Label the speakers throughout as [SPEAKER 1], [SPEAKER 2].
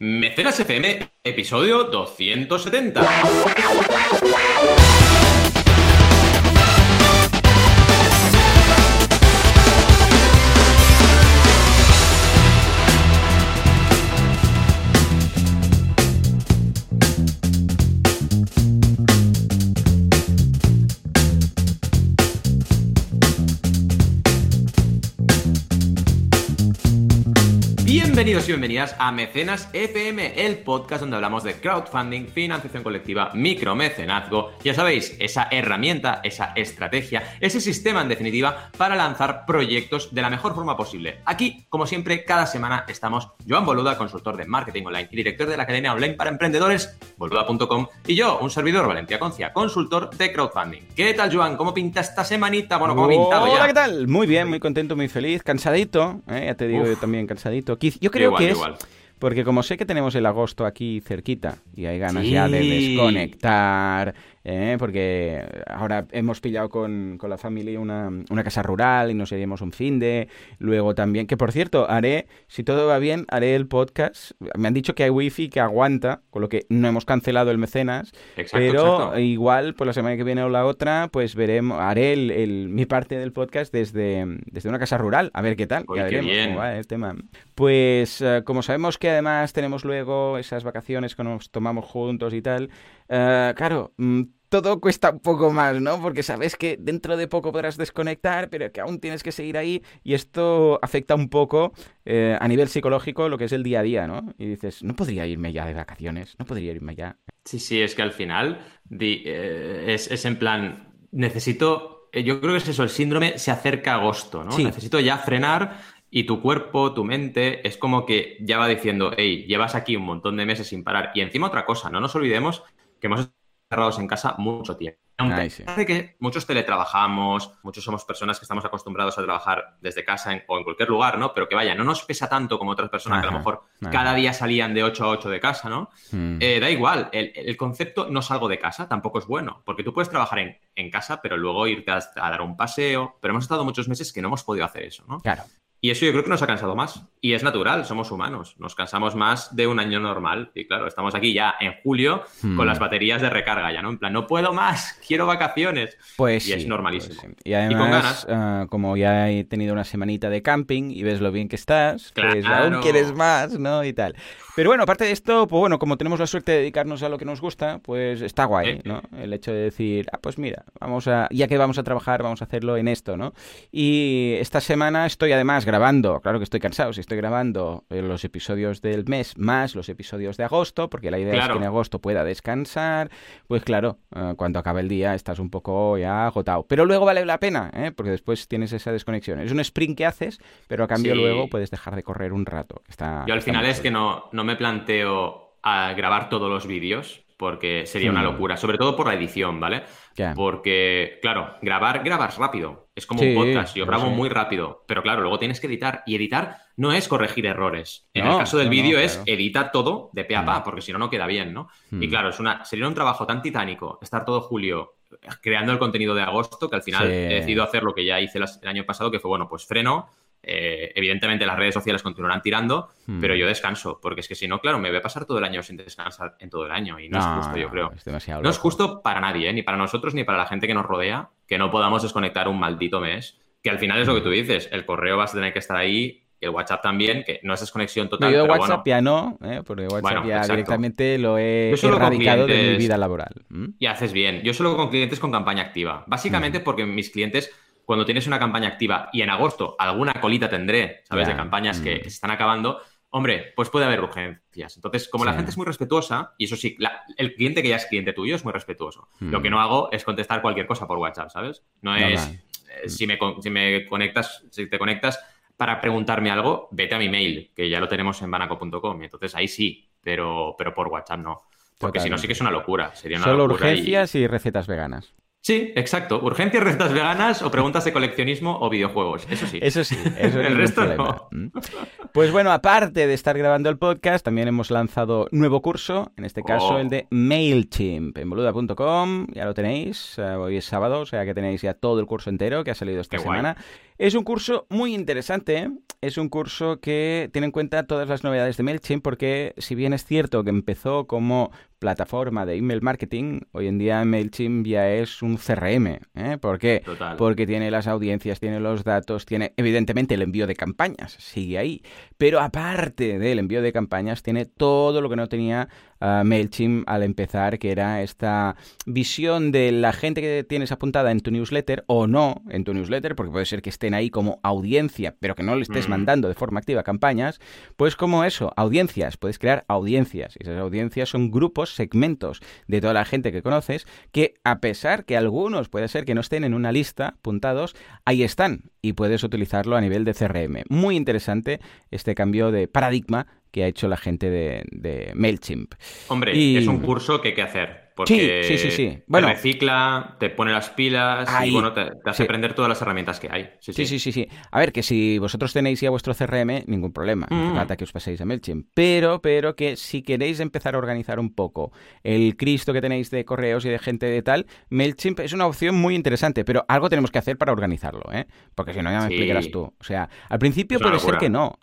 [SPEAKER 1] Mecenas FM, episodio 270. Y bienvenidas a Mecenas FM, el podcast donde hablamos de crowdfunding, financiación colectiva, micromecenazgo. Ya sabéis, esa herramienta, esa estrategia, ese sistema en definitiva para lanzar proyectos de la mejor forma posible. Aquí, como siempre, cada semana estamos Joan Boluda, consultor de marketing online y director de la academia online para emprendedores, boluda.com, y yo, un servidor, Valentía Concia, consultor de crowdfunding. ¿Qué tal, Joan? ¿Cómo pinta esta semanita? Bueno, ¿cómo ha pintado ya?
[SPEAKER 2] Hola, ¿qué tal? Muy bien, muy contento, muy feliz, cansadito, ¿eh? ya te digo
[SPEAKER 1] Uf.
[SPEAKER 2] yo también cansadito. Yo creo
[SPEAKER 1] Igual,
[SPEAKER 2] que es
[SPEAKER 1] igual.
[SPEAKER 2] porque como sé que tenemos el agosto aquí cerquita y hay ganas
[SPEAKER 1] Sí.
[SPEAKER 2] ya de desconectar, ¿eh? porque ahora hemos pillado con, con la familia una, una casa rural y nos iríamos un fin de, luego también, que por cierto, haré, si todo va bien, haré el podcast. Me han dicho que hay wifi que aguanta, con lo que no hemos cancelado el mecenas,
[SPEAKER 1] Exacto,
[SPEAKER 2] pero
[SPEAKER 1] exacto.
[SPEAKER 2] igual, pues la semana que viene o la otra, pues veremos, haré el, el- mi parte del podcast desde, desde una casa rural, a ver qué tal, ya
[SPEAKER 1] qué
[SPEAKER 2] veremos
[SPEAKER 1] bien.
[SPEAKER 2] cómo va el tema. Pues eh, como sabemos que además tenemos luego esas vacaciones que nos tomamos juntos y tal, eh, claro, mm, todo cuesta un poco más, ¿no? Porque sabes que dentro de poco podrás desconectar, pero que aún tienes que seguir ahí y esto afecta un poco eh, a nivel psicológico lo que es el día a día, ¿no? Y dices, no podría irme ya de vacaciones, no podría irme ya.
[SPEAKER 1] Sí, sí, es que al final di- eh, es, es en plan, necesito, eh, yo creo que es eso, el síndrome se acerca a agosto, ¿no?
[SPEAKER 2] Sí.
[SPEAKER 1] Necesito ya frenar y tu cuerpo, tu mente, es como que ya va diciendo, hey, llevas aquí un montón de meses sin parar. Y encima otra cosa, no nos olvidemos que hemos cerrados en casa mucho tiempo. Aunque
[SPEAKER 2] Ay, sí.
[SPEAKER 1] parece que muchos teletrabajamos, muchos somos personas que estamos acostumbrados a trabajar desde casa en- o en cualquier lugar, ¿no? Pero que vaya, no nos pesa tanto como otras personas que a lo mejor
[SPEAKER 2] ajá.
[SPEAKER 1] cada día salían de 8 a 8 de casa, ¿no?
[SPEAKER 2] Mm.
[SPEAKER 1] Eh, da igual, el, el concepto no salgo de casa tampoco es bueno, porque tú puedes trabajar en, en casa, pero luego irte a, a dar un paseo, pero hemos estado muchos meses que no hemos podido hacer eso, ¿no?
[SPEAKER 2] Claro.
[SPEAKER 1] Y eso yo creo que nos ha cansado más. Y es natural, somos humanos, nos cansamos más de un año normal. Y claro, estamos aquí ya en julio
[SPEAKER 2] Hmm.
[SPEAKER 1] con las baterías de recarga ya, ¿no? En plan, no puedo más, quiero vacaciones.
[SPEAKER 2] Pues
[SPEAKER 1] Y es normalísimo.
[SPEAKER 2] pues sí. Y además,
[SPEAKER 1] con ganas.
[SPEAKER 2] ah, como ya he tenido una semanita de camping y ves lo bien que estás, pues
[SPEAKER 1] Claro.
[SPEAKER 2] aún quieres más, ¿no? Y tal. Pero bueno, aparte de esto, pues bueno, como tenemos la suerte de dedicarnos a lo que nos gusta, pues está guay, ¿no? El hecho de decir, ah, pues mira, vamos a, ya que vamos a trabajar, vamos a hacerlo en esto, ¿no? Y esta semana estoy además grabando, claro que estoy cansado, si estoy grabando eh, los episodios del mes más los episodios de agosto, porque la idea es
[SPEAKER 1] Claro.
[SPEAKER 2] que en agosto pueda descansar, pues claro, eh, cuando acabe el día estás un poco ya agotado. Pero luego vale la pena, ¿eh? porque después tienes esa desconexión. Es un sprint que haces, pero a cambio
[SPEAKER 1] Sí.
[SPEAKER 2] luego puedes dejar de correr un rato. Está,
[SPEAKER 1] Yo al
[SPEAKER 2] está
[SPEAKER 1] final es que no, no me planteo a grabar todos los vídeos, porque sería una locura, sobre todo por la edición, ¿vale? Porque, claro, grabar, grabas rápido. Es como
[SPEAKER 2] Sí,
[SPEAKER 1] un podcast. Yo grabo
[SPEAKER 2] sí.
[SPEAKER 1] muy rápido. Pero claro, luego tienes que editar. Y editar no es corregir errores. En
[SPEAKER 2] No,
[SPEAKER 1] el caso del
[SPEAKER 2] no, no,
[SPEAKER 1] vídeo es
[SPEAKER 2] claro.
[SPEAKER 1] edita todo de pe a pa,
[SPEAKER 2] Mm.
[SPEAKER 1] porque si no, no queda bien, ¿no? Y
[SPEAKER 2] Mm.
[SPEAKER 1] claro, es una, sería un trabajo tan titánico estar todo julio creando el contenido de agosto que al final he decidido hacer lo que ya hice las- el año pasado, que fue, bueno, pues freno. Eh, evidentemente las redes sociales continuarán tirando,
[SPEAKER 2] Mm.
[SPEAKER 1] pero yo descanso, porque es que si no, claro, me voy a pasar todo el año sin descansar en todo el año y no, es justo, yo creo.
[SPEAKER 2] Es demasiado
[SPEAKER 1] No es justo para nadie, ¿eh? ni para nosotros ni para la gente que nos rodea, que no podamos desconectar un maldito mes. Que al final es lo que tú dices, el correo vas a tener que estar ahí, y el WhatsApp también, que no es desconexión
[SPEAKER 2] No,
[SPEAKER 1] total,
[SPEAKER 2] yo
[SPEAKER 1] pero
[SPEAKER 2] WhatsApp
[SPEAKER 1] bueno.
[SPEAKER 2] ya no, ¿eh? porque WhatsApp
[SPEAKER 1] Bueno,
[SPEAKER 2] ya
[SPEAKER 1] exacto.
[SPEAKER 2] directamente lo he erradicado de mi vida laboral.
[SPEAKER 1] Y haces bien. Yo solo con clientes con campaña activa. Básicamente porque mis clientes, cuando tienes una campaña activa y en agosto alguna colita tendré, ¿sabes? De campañas que
[SPEAKER 2] mm.
[SPEAKER 1] se están acabando, hombre, pues puede haber urgencias. Entonces, como la gente es muy respetuosa, y eso sí, la- el cliente que ya es cliente tuyo es muy respetuoso.
[SPEAKER 2] Mm.
[SPEAKER 1] Lo que no hago es contestar cualquier cosa por WhatsApp, ¿sabes? No es, eh, si, me, si me conectas, si te conectas para preguntarme algo, vete a mi mail, que ya lo tenemos en banaco.com. y Entonces ahí sí, pero, pero por WhatsApp no. Porque si no, sí que es una locura. Sería una
[SPEAKER 2] Solo
[SPEAKER 1] locura y-
[SPEAKER 2] urgencias y recetas veganas.
[SPEAKER 1] Sí, exacto. Urgencias, recetas veganas o preguntas de coleccionismo o videojuegos. Eso sí.
[SPEAKER 2] Eso sí, eso
[SPEAKER 1] El resto
[SPEAKER 2] problema. ¿m? Pues bueno, aparte de estar grabando el podcast, también hemos lanzado nuevo curso, en este caso
[SPEAKER 1] Oh.
[SPEAKER 2] el de MailChimp, en boluda.com, ya lo tenéis, eh, hoy es sábado, o sea que tenéis ya todo el curso entero que ha salido esta
[SPEAKER 1] Qué guay.
[SPEAKER 2] Es un curso muy interesante, ¿eh? es un curso que tiene en cuenta todas las novedades de MailChimp porque si bien es cierto que empezó como plataforma de email marketing, hoy en día MailChimp ya es un CRM. ¿eh? ¿Por qué? Porque tiene las audiencias, tiene los datos, tiene evidentemente el envío de campañas, sigue ahí. Pero aparte del envío de campañas, tiene todo lo que no tenía uh, MailChimp al empezar, que era esta visión de la gente que tienes apuntada en tu newsletter o no en tu newsletter, porque puede ser que estén ahí como audiencia, pero que no le estés mm. mandando de forma activa campañas, pues como eso, audiencias, puedes crear audiencias. Y esas audiencias son grupos, segmentos de toda la gente que conoces, que a pesar que algunos puede ser que no estén en una lista apuntados, ahí están y puedes utilizarlo a nivel de CRM. Muy interesante este cambio de paradigma que ha hecho la gente de, MailChimp.
[SPEAKER 1] Hombre, es un curso que hay que hacer. Porque sí, sí, sí, Bueno, te recicla, te pone las pilas y bueno, te, hace aprender todas las herramientas que hay.
[SPEAKER 2] Sí sí, sí, sí, A ver, que si vosotros tenéis ya vuestro CRM, ningún problema. No mm. falta que os paséis a MailChimp. Pero, pero que si queréis empezar a organizar un poco el Cristo que tenéis de correos y de gente de tal, MailChimp es una opción muy interesante, pero algo tenemos que hacer para organizarlo, ¿eh? Porque si no, ya me explicarás tú. O sea, al principio puede ser que no.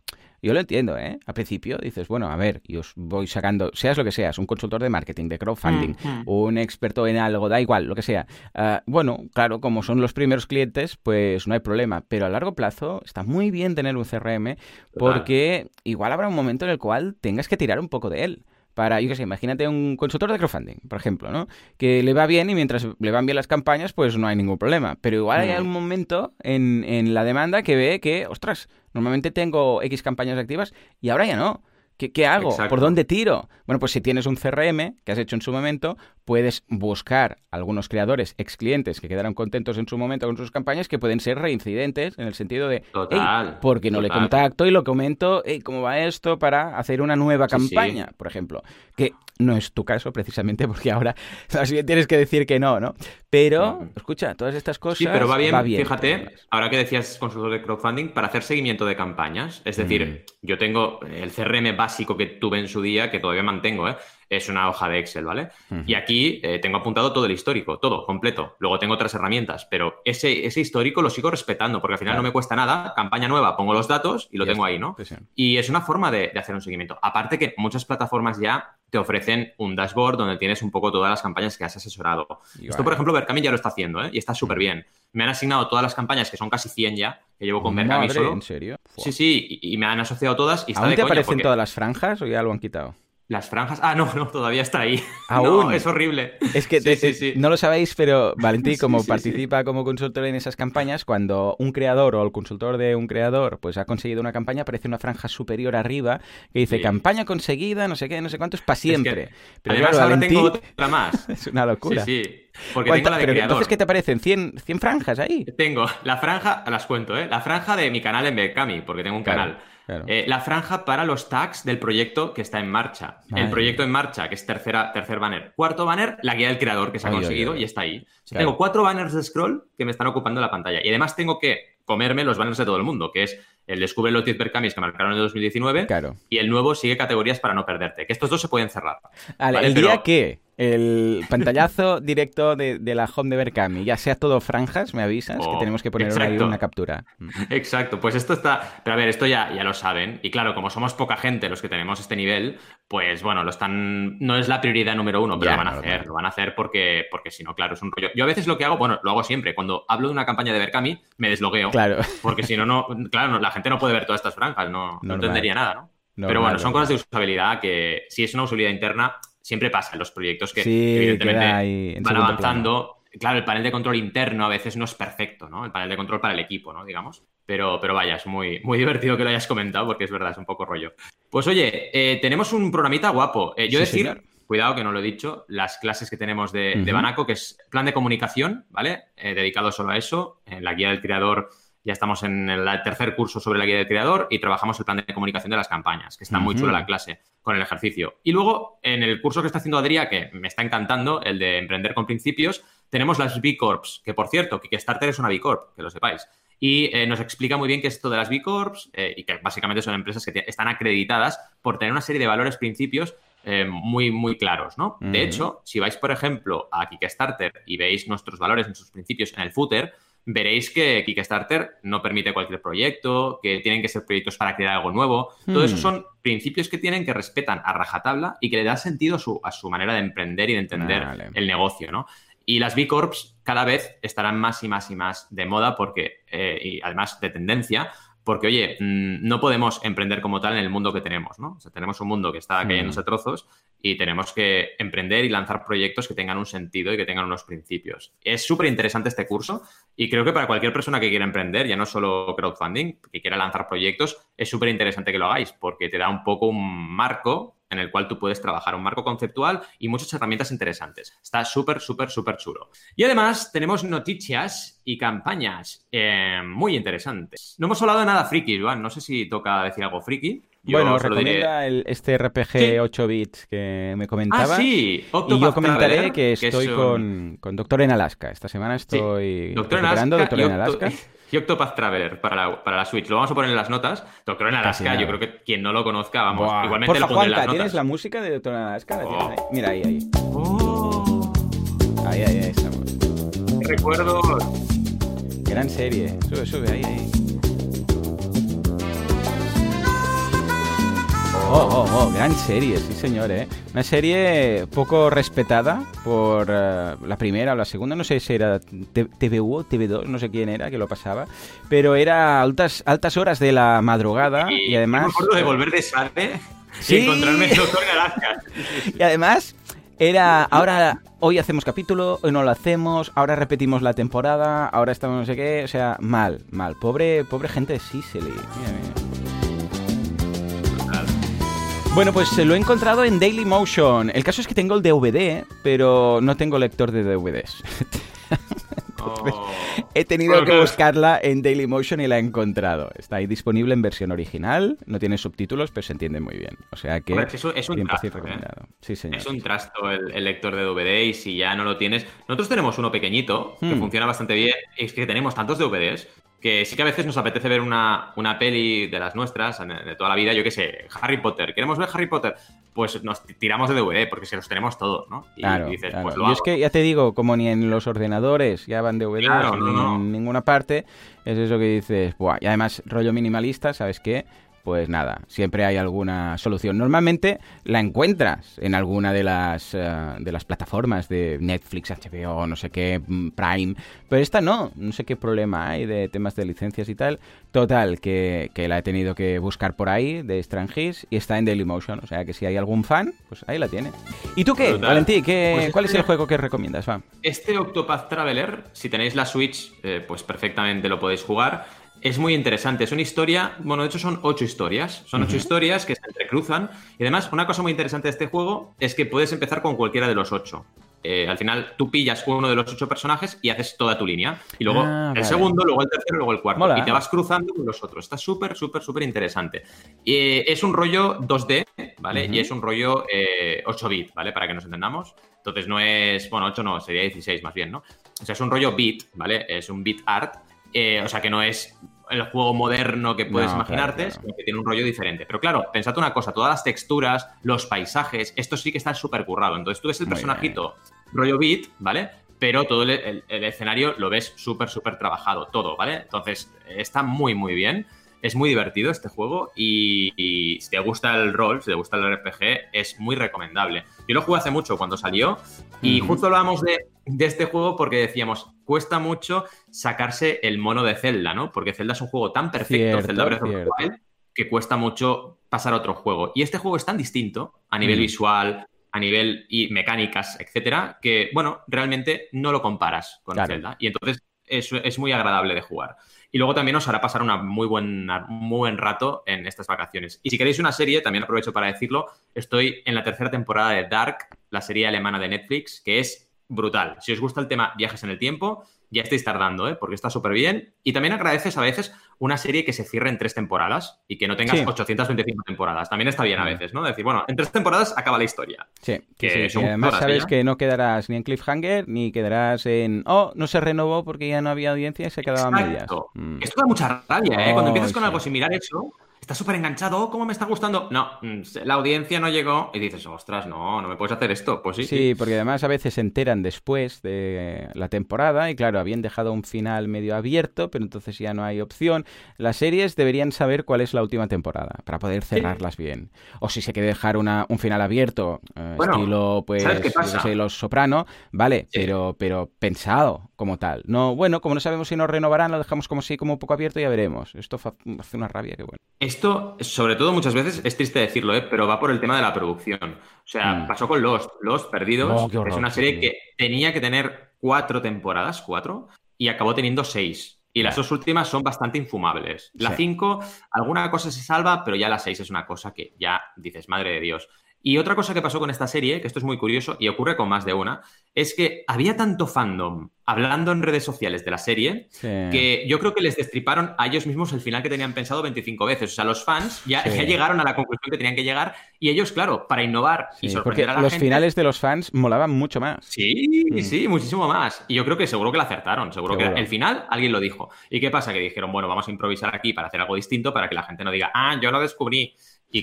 [SPEAKER 2] Yo lo entiendo, ¿eh? Al principio dices, bueno, a ver, y os voy sacando, seas lo que seas, un consultor de marketing, de crowdfunding, mm, mm. un experto en algo, da igual, lo que sea. Ah, bueno, claro, como son los primeros clientes, pues no hay problema, pero a largo plazo está muy bien tener un CRM porque igual habrá un momento en el cual tengas que tirar un poco de él para, yo qué sé, imagínate un consultor de crowdfunding, por ejemplo, ¿no? Que le va bien y mientras le van bien las campañas, pues no hay ningún problema. Pero igual hay un momento en, en la demanda que ve que, ostras, normalmente tengo X campañas activas y ahora ya no. ¿Qué, hago? ¿Por dónde tiro? Bueno, pues si tienes un CRM que has hecho en su momento, puedes buscar algunos creadores, ex clientes que quedaron contentos en su momento con sus campañas, que pueden ser reincidentes en el sentido de, total, porque no le contacto y lo comento, ¿cómo va esto? Para hacer una nueva campaña, por ejemplo. Que no es tu caso precisamente porque ahora más bien tienes que decir que no, ¿no? Pero, escucha, todas estas cosas.
[SPEAKER 1] Sí, pero va bien, fíjate, ahora que decías consultor de crowdfunding, para hacer seguimiento de campañas. Es decir, mm. yo tengo el CRM básico que tuve en su día, que todavía mantengo, ¿eh? Es una hoja de Excel, ¿vale? Y aquí eh, tengo apuntado todo el histórico, todo, completo. Luego tengo otras herramientas, pero ese, ese histórico lo sigo respetando porque al final no me cuesta nada. Campaña nueva, pongo los datos y lo tengo ahí, ¿no? Y es una forma de, hacer un seguimiento. Aparte que muchas plataformas ya te ofrecen un dashboard donde tienes un poco todas las campañas que has asesorado. Esto, por ejemplo, Berkami ya lo está haciendo, ¿eh? Y está súper bien. Me han asignado todas las campañas, que son casi 100 ya, que llevo con Berkami solo.
[SPEAKER 2] ¿En serio?
[SPEAKER 1] Sí, sí, y, me han asociado todas y está
[SPEAKER 2] ¿Aún te aparecen todas las franjas o ya lo han quitado?
[SPEAKER 1] Las franjas. Ah, no, no, todavía está ahí. ¿Aún? es horrible.
[SPEAKER 2] Es que no lo sabéis, pero Valentín, como participa como consultor en esas campañas, cuando un creador o el consultor de un creador pues ha conseguido una campaña, aparece una franja superior arriba que dice campaña conseguida, no sé qué, no sé cuánto, es para siempre.
[SPEAKER 1] pero además ahora tengo otra más.
[SPEAKER 2] es una locura.
[SPEAKER 1] Sí, sí. Porque tengo la de pero
[SPEAKER 2] entonces, ¿qué te aparecen? ¿100, 100 franjas ahí?
[SPEAKER 1] Tengo la franja, las cuento, ¿eh? La franja de mi canal en Becami, porque tengo un canal. Eh, la franja para los tags del proyecto que está en marcha. El proyecto en marcha, que es tercera, tercer banner. Cuarto banner, la guía del creador que se ha conseguido y está ahí. Tengo cuatro banners de scroll que me están ocupando la pantalla. Y además tengo que comerme los banners de todo el mundo, que es el Descubre los 10 Berkamis que marcaron en 2019 y el nuevo sigue categorías para no perderte. Que estos dos se pueden cerrar.
[SPEAKER 2] el día que el pantallazo directo de, la home de Berkami, ya sea todo franjas, me avisas que oh, tenemos que poner una captura.
[SPEAKER 1] Exacto, pues esto está. Pero a ver, esto ya, ya lo saben. Y claro, como somos poca gente los que tenemos este nivel, pues bueno, lo están. No es la prioridad número uno, pero lo van a hacer. Lo van a hacer porque, porque si no, claro, es un rollo. Yo a veces lo que hago, bueno, lo hago siempre. Cuando hablo de una campaña de Berkami, me deslogueo. Claro. Porque si no, no. Claro, la gente no puede ver todas estas franjas, no, no entendería nada, ¿no? Pero bueno, son cosas de usabilidad que si es una usabilidad interna, siempre pasa en los proyectos que evidentemente van avanzando. Claro, el panel de control interno a veces no es perfecto, ¿no? El panel de control para el equipo, ¿no? Digamos. Pero, pero vaya, es muy, muy divertido que lo hayas comentado porque es verdad, es un poco rollo. Pues oye, eh, tenemos un programita guapo. Eh, yo decir, cuidado que no lo he dicho, las clases que tenemos de, Banaco, que es plan de comunicación, ¿vale? Eh, dedicado solo a eso. En la guía del creador ya estamos en el tercer curso sobre la guía del creador y trabajamos el plan de comunicación de las campañas, que está muy chula la clase con el ejercicio. Y luego, en el curso que está haciendo Adrià, que me está encantando, el de Emprender con Principios, tenemos las B Corps, que por cierto, Kickstarter es una B Corp, que lo sepáis. Y eh, nos explica muy bien qué es esto de las B Corps eh, y que básicamente son empresas que están acreditadas por tener una serie de valores, principios eh, muy, muy claros, ¿no? De hecho, si vais, por ejemplo, a Kickstarter y veis nuestros valores, nuestros principios en el footer, veréis que Kickstarter no permite cualquier proyecto, que tienen que ser proyectos para crear algo nuevo. Todo eso
[SPEAKER 2] Hmm.
[SPEAKER 1] son principios que tienen que respetan a rajatabla y que le da sentido a su, a su manera de emprender y de entender el negocio, ¿no? Y las B Corps cada vez estarán más y más y más de moda porque, eh, y además de tendencia, porque, oye, mm, no podemos emprender como tal en el mundo que tenemos, ¿no? O sea, tenemos un mundo que está
[SPEAKER 2] Mm.
[SPEAKER 1] cayéndose a trozos y tenemos que emprender y lanzar proyectos que tengan un sentido y que tengan unos principios. Es súper interesante este curso y creo que para cualquier persona que quiera emprender, ya no solo crowdfunding, que quiera lanzar proyectos, es súper interesante que lo hagáis porque te da un poco un marco en el cual tú puedes trabajar, un marco conceptual y muchas herramientas interesantes. Está súper, súper, súper chulo. Y además tenemos noticias y campañas eh, muy interesantes. No hemos hablado de nada friki, Joan. No sé si toca decir algo friki. Yo
[SPEAKER 2] bueno,
[SPEAKER 1] diré-
[SPEAKER 2] recomienda el- este RPG
[SPEAKER 1] Sí.
[SPEAKER 2] 8 bits que me
[SPEAKER 1] Ah,
[SPEAKER 2] comentaba.
[SPEAKER 1] sí.
[SPEAKER 2] Y yo comentaré
[SPEAKER 1] Traveler,
[SPEAKER 2] que
[SPEAKER 1] es
[SPEAKER 2] estoy con, con Doctor en Alaska. Esta semana estoy
[SPEAKER 1] Doctor en Alaska
[SPEAKER 2] Doctor
[SPEAKER 1] y,
[SPEAKER 2] en Alaska.
[SPEAKER 1] y Octopath Traveler para la, para la Switch. Lo vamos a poner en las notas. Doctor en
[SPEAKER 2] Casi
[SPEAKER 1] Alaska,
[SPEAKER 2] nada.
[SPEAKER 1] yo creo que quien no lo conozca, vamos,
[SPEAKER 2] Buah.
[SPEAKER 1] igualmente
[SPEAKER 2] Porfa,
[SPEAKER 1] lo pondré en
[SPEAKER 2] Juanca,
[SPEAKER 1] las
[SPEAKER 2] ¿tienes
[SPEAKER 1] notas.
[SPEAKER 2] la música de Doctor en Alaska? ¿La tienes
[SPEAKER 1] Oh.
[SPEAKER 2] ahí? Mira, ahí, ahí.
[SPEAKER 1] Oh,
[SPEAKER 2] Ahí, ahí, ahí estamos.
[SPEAKER 1] qué recuerdos.
[SPEAKER 2] Gran serie. Sube, sube, ahí, ahí. Oh, oh, oh, gran serie, sí señor, ¿eh? Una serie poco respetada por eh, la primera o la segunda, no sé si era TVU o TV2, no sé quién era que lo pasaba, pero era altas, altas horas de la madrugada y, además...
[SPEAKER 1] Me acuerdo de volver de Sade
[SPEAKER 2] Sí.
[SPEAKER 1] y encontrarme el Doctor en Alaska.
[SPEAKER 2] Y además era, ahora, hoy hacemos capítulo, hoy no lo hacemos, ahora repetimos la temporada, ahora estamos no sé qué, o sea, mal, mal. Pobre, pobre gente de Sicily. Mira, mira. Bueno, pues eh, lo he encontrado en Dailymotion. El caso es que tengo el DVD, pero no tengo lector de DVDs.
[SPEAKER 1] Oh.
[SPEAKER 2] He tenido que
[SPEAKER 1] claro.
[SPEAKER 2] buscarla en Dailymotion y la he encontrado. Está ahí disponible en versión original, no tiene subtítulos, pero se entiende muy bien. O sea que
[SPEAKER 1] Hombre, es que eso es un
[SPEAKER 2] 100%
[SPEAKER 1] trasto, ¿eh?
[SPEAKER 2] Sí, señor.
[SPEAKER 1] Es un trasto el, el lector de DVD y si ya no lo tienes. Nosotros tenemos uno pequeñito que
[SPEAKER 2] Hmm.
[SPEAKER 1] funciona bastante bien. Es que tenemos tantos DVDs que sí que a veces nos apetece ver una, una peli de las nuestras, de toda la vida, yo qué sé, Harry Potter. ¿Queremos ver Harry Potter? Pues nos tiramos de DVD porque se los tenemos todos, ¿no? Y
[SPEAKER 2] Claro,
[SPEAKER 1] dices,
[SPEAKER 2] claro.
[SPEAKER 1] pues lo
[SPEAKER 2] Yo es
[SPEAKER 1] hago.
[SPEAKER 2] que ya te digo, como ni en los ordenadores ya van DVDs,
[SPEAKER 1] Claro,
[SPEAKER 2] ni
[SPEAKER 1] no.
[SPEAKER 2] en ninguna parte, es eso que dices, Buah. y además rollo minimalista, ¿sabes qué? Pues nada, siempre hay alguna solución. Normalmente la encuentras en alguna de las, eh, de las plataformas de Netflix, HBO, no sé qué, mm, Prime, pero esta no, no sé qué problema hay de temas de licencias y tal. Total, que, que la he tenido que buscar por ahí, de Strangis, y está en Dailymotion, o sea que si hay algún fan, pues ahí la tiene. ¿Y tú qué,
[SPEAKER 1] Brutal.
[SPEAKER 2] Valentí? ¿qué,
[SPEAKER 1] Pues
[SPEAKER 2] ¿Cuál es el
[SPEAKER 1] este-
[SPEAKER 2] juego que recomiendas? Va.
[SPEAKER 1] Este Octopath Traveler, si tenéis la Switch, eh, pues perfectamente lo podéis jugar. Es muy interesante. Es una historia, bueno, de hecho son ocho historias. Son ocho historias que se entrecruzan. Y además, una cosa muy interesante de este juego es que puedes empezar con cualquiera de los ocho. Eh, al final, tú pillas uno de los ocho personajes y haces toda tu línea. Y luego
[SPEAKER 2] Ah,
[SPEAKER 1] el
[SPEAKER 2] vale.
[SPEAKER 1] segundo, luego el tercero, luego el cuarto.
[SPEAKER 2] Mola.
[SPEAKER 1] Y te vas cruzando con los otros. Está súper, súper, súper interesante. Y, eh, es un rollo 2D, ¿vale? Y es un rollo eh, 8 bit, ¿vale? Para que nos entendamos. Entonces no es, bueno, 8 no, sería 16 más bien, ¿no? O sea, es un rollo bit, ¿vale? Es un bit art. eh, o sea, que no es el juego moderno que puedes
[SPEAKER 2] No,
[SPEAKER 1] imaginarte,
[SPEAKER 2] claro, claro.
[SPEAKER 1] sino que tiene un rollo diferente. Pero claro, pensad una cosa, todas las texturas, los paisajes, esto sí que está súper currado. Entonces tú ves el
[SPEAKER 2] Muy
[SPEAKER 1] personajito rollo beat, ¿vale? Pero todo el, el- el escenario lo ves súper, súper trabajado, todo, ¿vale? Entonces está muy, muy bien. Es muy divertido este juego y, y si te gusta el rol, si te gusta el RPG, es muy recomendable. Yo lo jugué hace mucho cuando salió y justo hablábamos de, de este juego porque decíamos, cuesta mucho sacarse el mono de Zelda, ¿no? Porque Zelda es un juego tan perfecto,
[SPEAKER 2] Cierto,
[SPEAKER 1] Zelda Breath of the. Wild, que cuesta mucho pasar a otro juego. Y este juego es tan distinto a nivel
[SPEAKER 2] Mm.
[SPEAKER 1] visual, a nivel y mecánicas, etcétera, que, bueno, realmente no lo comparas con
[SPEAKER 2] Claro.
[SPEAKER 1] Zelda. Y entonces es, es muy agradable de jugar. Y luego también os hará pasar una muy buen, muy buen rato en estas vacaciones. Y si queréis una serie, también aprovecho para decirlo, estoy en la tercera temporada de Dark, la serie alemana de Netflix, que es brutal. Si os gusta el tema viajes en el tiempo, ya estáis tardando, ¿eh? porque está súper bien. Y también agradeces a veces una serie que se cierre en tres temporadas y que no tengas
[SPEAKER 2] Sí.
[SPEAKER 1] 825 temporadas. También está bien a veces, ¿no? Decir, bueno, en tres temporadas acaba la historia.
[SPEAKER 2] Sí,
[SPEAKER 1] Que
[SPEAKER 2] sí, sí, y además sabes
[SPEAKER 1] ¿ya?
[SPEAKER 2] que no quedarás ni en cliffhanger ni quedarás en oh, no se renovó porque ya no había audiencia y se quedaba a medias.
[SPEAKER 1] Exacto.
[SPEAKER 2] Mm.
[SPEAKER 1] Esto da mucha rabia, ¿eh? Cuando
[SPEAKER 2] Oh,
[SPEAKER 1] empiezas con algo sin mirar eso, estás súper enganchado, oh, ¿cómo me está gustando? No, mm, la audiencia no llegó y dices, ostras, no, no me puedes hacer esto. Pues sí.
[SPEAKER 2] Sí, porque además a veces se enteran después de la temporada y claro, habían dejado un final medio abierto, pero entonces ya no hay opción. Las series deberían saber cuál es la última temporada para poder cerrarlas bien. O si se quiere dejar una, un final abierto, eh, estilo, pues, sé, Los Soprano, vale, pero, pero pensado como tal. No, bueno, como no sabemos si nos renovarán, lo dejamos como así, como un poco abierto y ya veremos. Esto hace una rabia que bueno.
[SPEAKER 1] Esto, sobre todo muchas veces, es triste decirlo, ¿eh? pero va por el tema de la producción. O sea, mm. pasó con Los, Los Perdidos. Oh, es una serie que tenía que tener cuatro temporadas, cuatro, y acabó teniendo seis. Y las dos últimas son bastante infumables. La cinco, alguna cosa se salva, pero ya la seis es una cosa que ya dices, madre de Dios. Y otra cosa que pasó con esta serie, que esto es muy curioso y ocurre con más de una, es que había tanto fandom hablando en redes sociales de la serie que yo creo que les destriparon a ellos mismos el final que tenían pensado 25 veces. O sea, los fans ya, llegaron a la conclusión que tenían que llegar y ellos, claro, para innovar y sorprender a la
[SPEAKER 2] los finales de los fans molaban mucho más.
[SPEAKER 1] Sí, mm. sí, muchísimo más. Y yo creo que seguro que la acertaron. Seguro, que el final alguien lo dijo. ¿Y qué pasa? Que dijeron, bueno, vamos a improvisar aquí para hacer algo distinto para que la gente no diga, ah, yo lo descubrí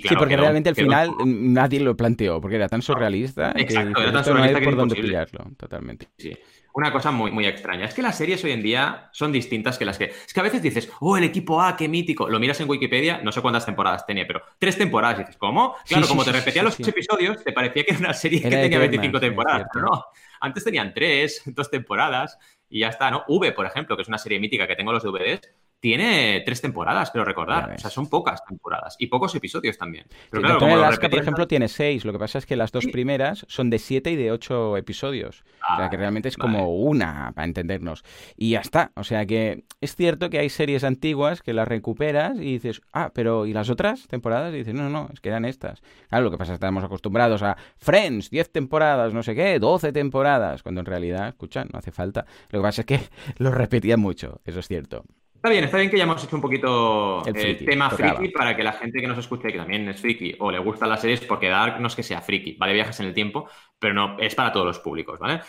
[SPEAKER 2] sí, porque realmente al final nadie lo planteó, porque era tan surrealista
[SPEAKER 1] Exacto,
[SPEAKER 2] que
[SPEAKER 1] era tan surrealista
[SPEAKER 2] no por dónde pillarlo, totalmente.
[SPEAKER 1] Sí. Una cosa muy, muy extraña. Es que las series hoy en día son distintas que las que. Es que a veces dices, oh, el equipo A, qué mítico. Lo miras en Wikipedia, no sé cuántas temporadas tenía, pero tres temporadas. Y dices, ¿cómo? Claro, como te repetía los episodios, te parecía que era una serie que tenía 25 temporadas. no, antes tenían tres, dos temporadas y ya está, ¿no? V, por ejemplo, que es una serie mítica que tengo los DVDs, tiene tres temporadas, creo recordar. O sea, son pocas temporadas y pocos episodios también.
[SPEAKER 2] Pero claro, como Alaska, por ejemplo, tiene seis. Lo que pasa es que las dos primeras son de siete y de ocho episodios. o sea, que ah, realmente es como una, para entendernos. Y ya está. O sea, que es cierto que hay series antiguas que las recuperas y dices, ah, pero ¿y las otras temporadas? Y dices, no, no, es que eran estas. Claro, lo que pasa es que estamos acostumbrados a Friends, diez temporadas, no sé qué, doce temporadas, cuando en realidad, escucha, no hace falta. Lo que pasa es que lo repetían mucho, eso es cierto.
[SPEAKER 1] Está bien, está bien que ya hemos hecho un poquito el, eh, tema friki para que la gente que nos escuche, que también es friki o le gustan las series, porque Dark no es que sea friki, ¿vale? Viajes en el tiempo, pero no, es para todos los públicos, ¿vale?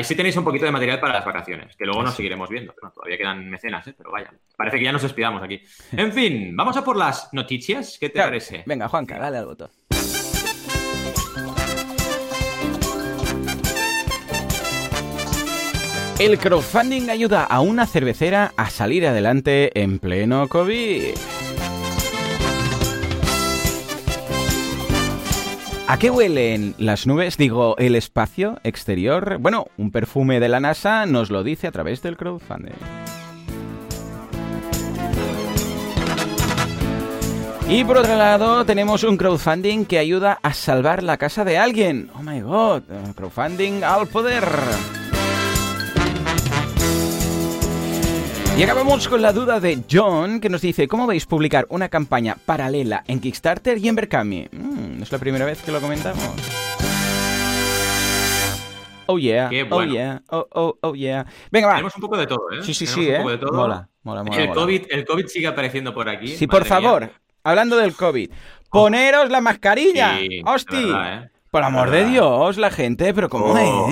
[SPEAKER 1] y sí tenéis un poquito de material para las vacaciones, que luego nos seguiremos viendo. todavía quedan mecenas, ¿eh? pero vaya. Parece que ya nos despidamos aquí. En fin, vamos a por las noticias. ¿Qué te parece?
[SPEAKER 2] Venga, Juanca, dale al botón. El crowdfunding ayuda a una cervecera a salir adelante en pleno COVID. ¿A qué huelen las nubes? Digo, el espacio exterior. Bueno, un perfume de la NASA nos lo dice a través del crowdfunding. Y por otro lado, tenemos un crowdfunding que ayuda a salvar la casa de alguien. Oh my god, crowdfunding al poder. Y acabamos con la duda de John, que nos dice, ¿cómo veis publicar una campaña paralela en Kickstarter y en Berkami? Mm, es la primera vez que lo comentamos. Oh yeah, oh yeah, oh, oh, oh yeah. Venga, va.
[SPEAKER 1] Tenemos un poco de todo, ¿eh?
[SPEAKER 2] Sí, sí, sí, ¿eh? Mola, mola, mola.
[SPEAKER 1] El, COVID, el COVID sigue apareciendo por aquí.
[SPEAKER 2] Sí, por favor, hablando del COVID, poneros la mascarilla. Sí. ¿eh? Por amor de Dios, la gente, pero ¿cómo oh.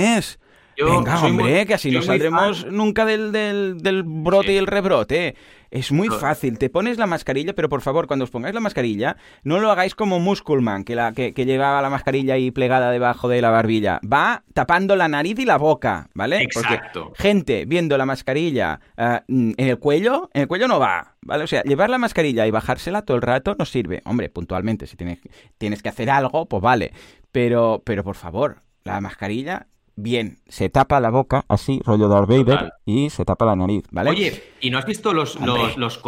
[SPEAKER 2] Venga, hombre, que así no saldremos nunca del, del, brote y el rebrote. Es muy fácil, te pones la mascarilla, pero por favor, cuando os pongáis la mascarilla, no lo hagáis como Musculman, que, la, que, llevaba la mascarilla ahí plegada debajo de la barbilla. Va tapando la nariz y la boca, ¿vale?
[SPEAKER 1] Exacto.
[SPEAKER 2] gente viendo la mascarilla eh, en el cuello, en el cuello no va, ¿vale? O sea, llevar la mascarilla y bajársela todo el rato no sirve. Hombre, puntualmente, si tienes, tienes que hacer algo, pues vale. Pero, pero por favor, la mascarilla bien, se tapa la boca, así, rollo Darth Vader, y se tapa la nariz, ¿vale?
[SPEAKER 1] Oye, ¿y no has visto los, los, los,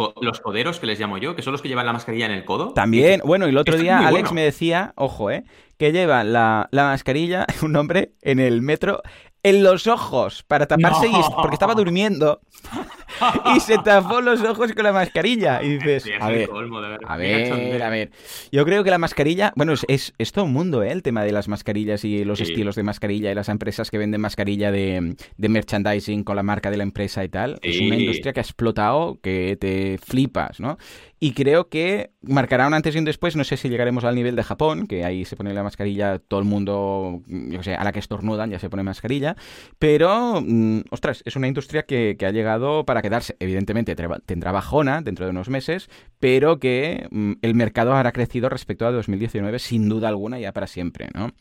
[SPEAKER 1] coderos que les llamo yo, que son los que llevan la mascarilla en el codo?
[SPEAKER 2] También, bueno, y el otro día Alex me decía, ojo, ¿eh? Que lleva la, la mascarilla, un hombre, en el metro, en los ojos, para taparse, y, porque estaba durmiendo. y se tapó los ojos con la mascarilla. Y dices, a ver, a ver, a ver. Yo creo que la mascarilla, bueno, es, es, todo un mundo, ¿eh? El tema de las mascarillas y los estilos de mascarilla y las empresas que venden mascarilla de, merchandising con la marca de la empresa y tal. Es una industria que ha explotado que te flipas, ¿no? y creo que marcará un antes y un después. No sé si llegaremos al nivel de Japón, que ahí se pone la mascarilla, todo el mundo, yo sé, a la que estornudan ya se pone mascarilla, pero, mm, ostras, es una industria que, ha llegado para quedarse. Evidentemente tendrá bajona dentro de unos meses, pero que mm, el mercado habrá crecido respecto a 2019 sin duda alguna ya para siempre, ¿no?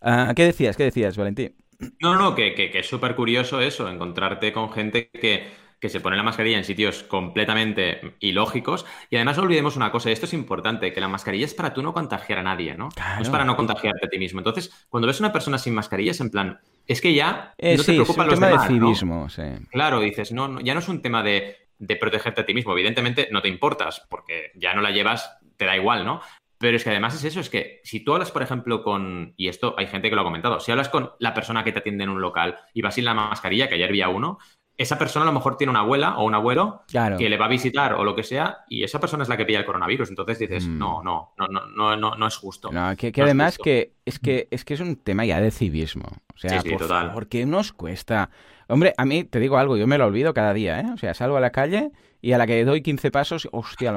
[SPEAKER 2] Ah, ¿Qué decías? ¿Qué decías, Valentín?
[SPEAKER 1] No, no, que, que, es súper curioso eso, encontrarte con gente que, que, se pone la mascarilla en sitios completamente ilógicos. Y además olvidemos una cosa, y esto es importante, que la mascarilla es para tú no contagiar a nadie, ¿no? No es para no contagiarte a ti mismo. Entonces, cuando ves a una persona sin mascarilla es en plan, es que ya
[SPEAKER 2] eh, no te preocupan los demás, de civismo, sí.
[SPEAKER 1] Claro, dices, no, no, ya no es un tema de, de protegerte a ti mismo. Evidentemente no te importas, porque ya no la llevas, te da igual, ¿no? Pero es que además es eso, es que si tú hablas, por ejemplo, con, y esto hay gente que lo ha comentado, si hablas con la persona que te atiende en un local y vas sin la mascarilla, que ayer vi a uno, esa persona a lo mejor tiene una abuela o un abuelo que le va a visitar o lo que sea, y esa persona es la que pilla el coronavirus. Entonces dices, mm. no, no, no, no, no, no es justo.
[SPEAKER 2] No, que, además que es que es que es un tema ya de civismo. O sea, sí, total. ¿por qué nos cuesta? Hombre, a mí te digo algo, yo me lo olvido cada día, ¿eh? O sea, salgo a la calle y a la que doy 15 pasos, hostia,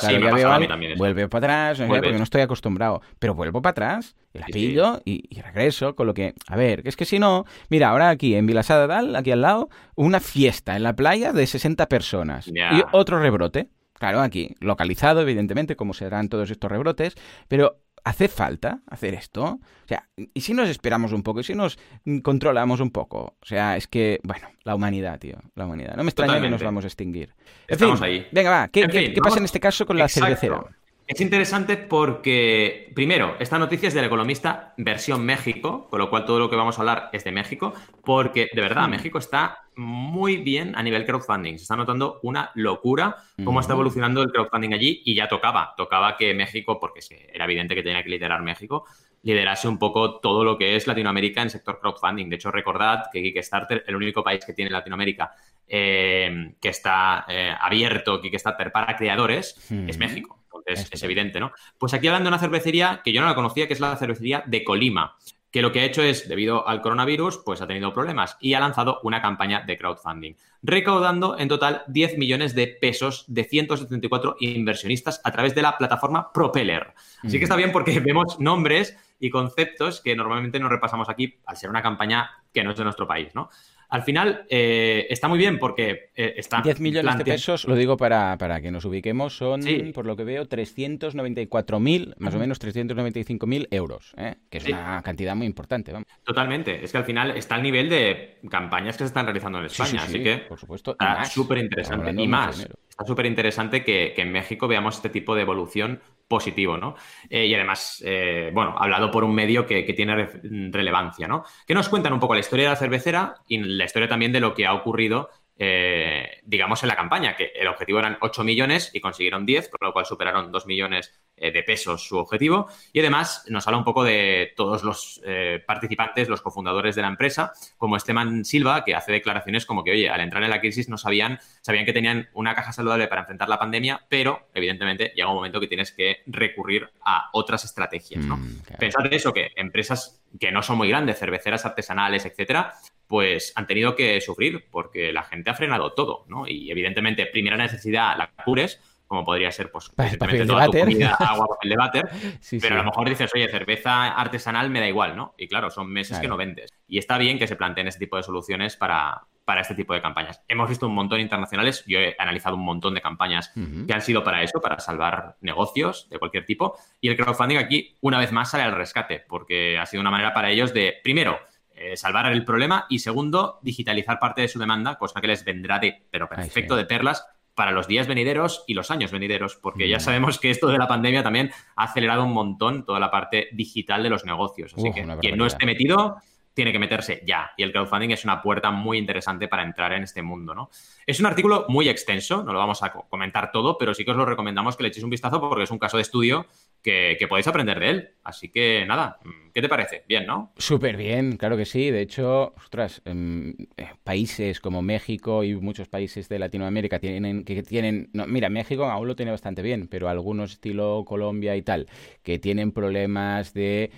[SPEAKER 1] sí, a mí también
[SPEAKER 2] vuelve para atrás, porque no estoy acostumbrado. Pero vuelvo para atrás, y la pillo y, regreso, con lo que, a ver, es que si no, mira, ahora aquí en Vilasada Dal, aquí al lado, una fiesta en la playa de 60 personas. Y otro rebrote. Claro, aquí, localizado, evidentemente, como serán todos estos rebrotes, pero ¿Hace falta hacer esto? O sea, ¿y si nos esperamos un poco? ¿Y si nos controlamos un poco? O sea, es que, bueno, la humanidad, tío, la humanidad. No me extraña que nos vamos a extinguir.
[SPEAKER 1] Estamos ahí.
[SPEAKER 2] Venga, va, ¿qué, pasa en este caso con la cervecera?
[SPEAKER 1] Es interesante porque, primero, esta noticia es del economista versión México, con lo cual todo lo que vamos a hablar es de México, porque de verdad, mm. México está muy bien a nivel crowdfunding. Se está notando una locura cómo está mm. evolucionando el crowdfunding allí y ya tocaba, tocaba que México, porque era evidente que tenía que liderar México, liderase un poco todo lo que es Latinoamérica en sector crowdfunding. De hecho, recordad que Kickstarter, el único país que tiene Latinoamérica eh, que está eh, abierto Kickstarter para creadores, es México es, evidente, ¿no? Pues aquí hablando de una cervecería que yo no la conocía, que es la cervecería de Colima, que lo que ha hecho es, debido al coronavirus, pues ha tenido problemas y ha lanzado una campaña de crowdfunding, recaudando en total 10 millones de pesos de 174 inversionistas a través de la plataforma Propeller. Así que está bien porque vemos nombres y conceptos que normalmente no repasamos aquí al ser una campaña que no es de nuestro país, ¿no? Al final eh, está muy bien porque eh, está...
[SPEAKER 2] 10 millones de pesos, lo digo para, para que nos ubiquemos, son, por lo que veo, 394.000, más o menos 395.000 euros, ¿eh? que es una cantidad muy importante.
[SPEAKER 1] Totalmente, es que al final está al nivel de campañas que se están realizando en España, así que
[SPEAKER 2] por supuesto,
[SPEAKER 1] súper interesante. Y más, está súper interesante que, que en México veamos este tipo de evolución positivo, ¿no? Eh, y además, eh, bueno, hablado por un medio que, tiene relevancia, ¿no? Que nos cuentan un poco la historia de la cervecera y la historia también de lo que ha ocurrido eh, digamos, en la campaña, que el objetivo eran 8 millones y consiguieron 10, con lo cual superaron 2 millones eh, de pesos su objetivo. Y además nos habla un poco de todos los eh, participantes, los cofundadores de la empresa, como Esteban Silva, que hace declaraciones como que, oye, al entrar en la crisis no sabían, sabían que tenían una caja saludable para enfrentar la pandemia, pero evidentemente llega un momento que tienes que recurrir a otras estrategias, ¿no? Mm, Pensad eso, que empresas que no son muy grandes, cerveceras artesanales, etcétera, pues han tenido que sufrir porque la gente ha frenado todo, ¿no? Y evidentemente, primera necesidad, la cures, como podría ser, pues,
[SPEAKER 2] papel toda tu comida,
[SPEAKER 1] agua, papel de váter, pero a lo mejor dices, oye, cerveza artesanal me da igual, ¿no? Y claro, son meses que no vendes. Y está bien que se planteen ese tipo de soluciones para, para este tipo de campañas. Hemos visto un montón internacionales, yo he analizado un montón de campañas que han sido para eso, para salvar negocios de cualquier tipo, y el crowdfunding aquí, una vez más, sale al rescate, porque ha sido una manera para ellos de, primero, eh, salvar el problema y segundo, digitalizar parte de su demanda, cosa que les vendrá de, pero perfecto, de perlas para los días venideros y los años venideros, porque ya mm. sabemos que esto de la pandemia también ha acelerado un montón toda la parte digital de los negocios. Así que quien no esté metido tiene que meterse ya. Y el crowdfunding es una puerta muy interesante para entrar en este mundo, ¿no? Es un artículo muy extenso, no lo vamos a comentar todo, pero sí que os lo recomendamos que le echéis un vistazo porque es un caso de estudio que, podéis aprender de él. Así que nada, ¿Qué te parece? Bien, ¿no?
[SPEAKER 2] Súper bien, claro que sí. De hecho, ostras, em, eh, países como México y muchos países de Latinoamérica tienen que tienen, mira, México aún lo tiene bastante bien, pero algunos estilo Colombia y tal, que tienen problemas de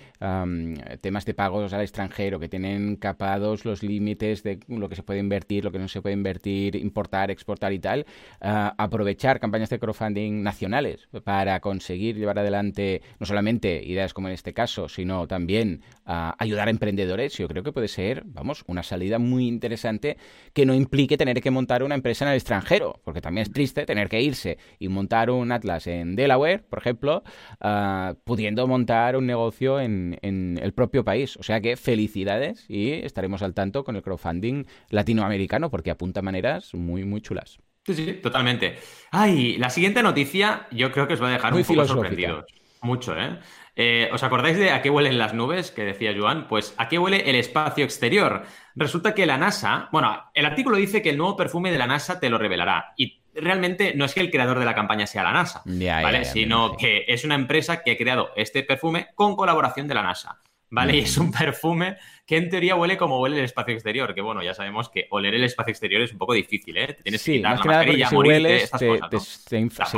[SPEAKER 2] temas de pagos al extranjero, que tienen capados los límites de lo que se puede invertir, lo que no se puede invertir, importar, exportar y tal, uh, aprovechar campañas de crowdfunding nacionales para conseguir llevar adelante no solamente ideas como en este caso, sino también uh, ayudar a emprendedores, yo creo que puede ser, vamos, una salida muy interesante que no implique tener que montar una empresa en el extranjero, porque también es triste tener que irse y montar un Atlas en Delaware, por ejemplo, uh, pudiendo montar un negocio en, en el propio país. O sea que felicidades y estaremos al tanto con el crowdfunding latinoamericano porque apunta maneras muy, muy chulas.
[SPEAKER 1] Sí, sí, totalmente. Ay, la siguiente noticia yo creo que os va a dejar muy un poco sorprendidos. Mucho, ¿eh? ¿eh? ¿Os acordáis de a qué huelen las nubes que decía Joan? Pues a qué huele el espacio exterior. Resulta que la NASA, bueno, el artículo dice que el nuevo perfume de la NASA te lo revelará. Y realmente no es que el creador de la campaña sea la NASA, ¿vale? Sino que es una empresa que ha creado este perfume con colaboración de la NASA. ¿Vale? Y es un perfume que en teoría huele como huele el espacio exterior, que bueno, ya sabemos que oler el espacio exterior es un poco difícil, ¿eh? tienes que quitar la mascarilla,
[SPEAKER 2] si hueles, te, se te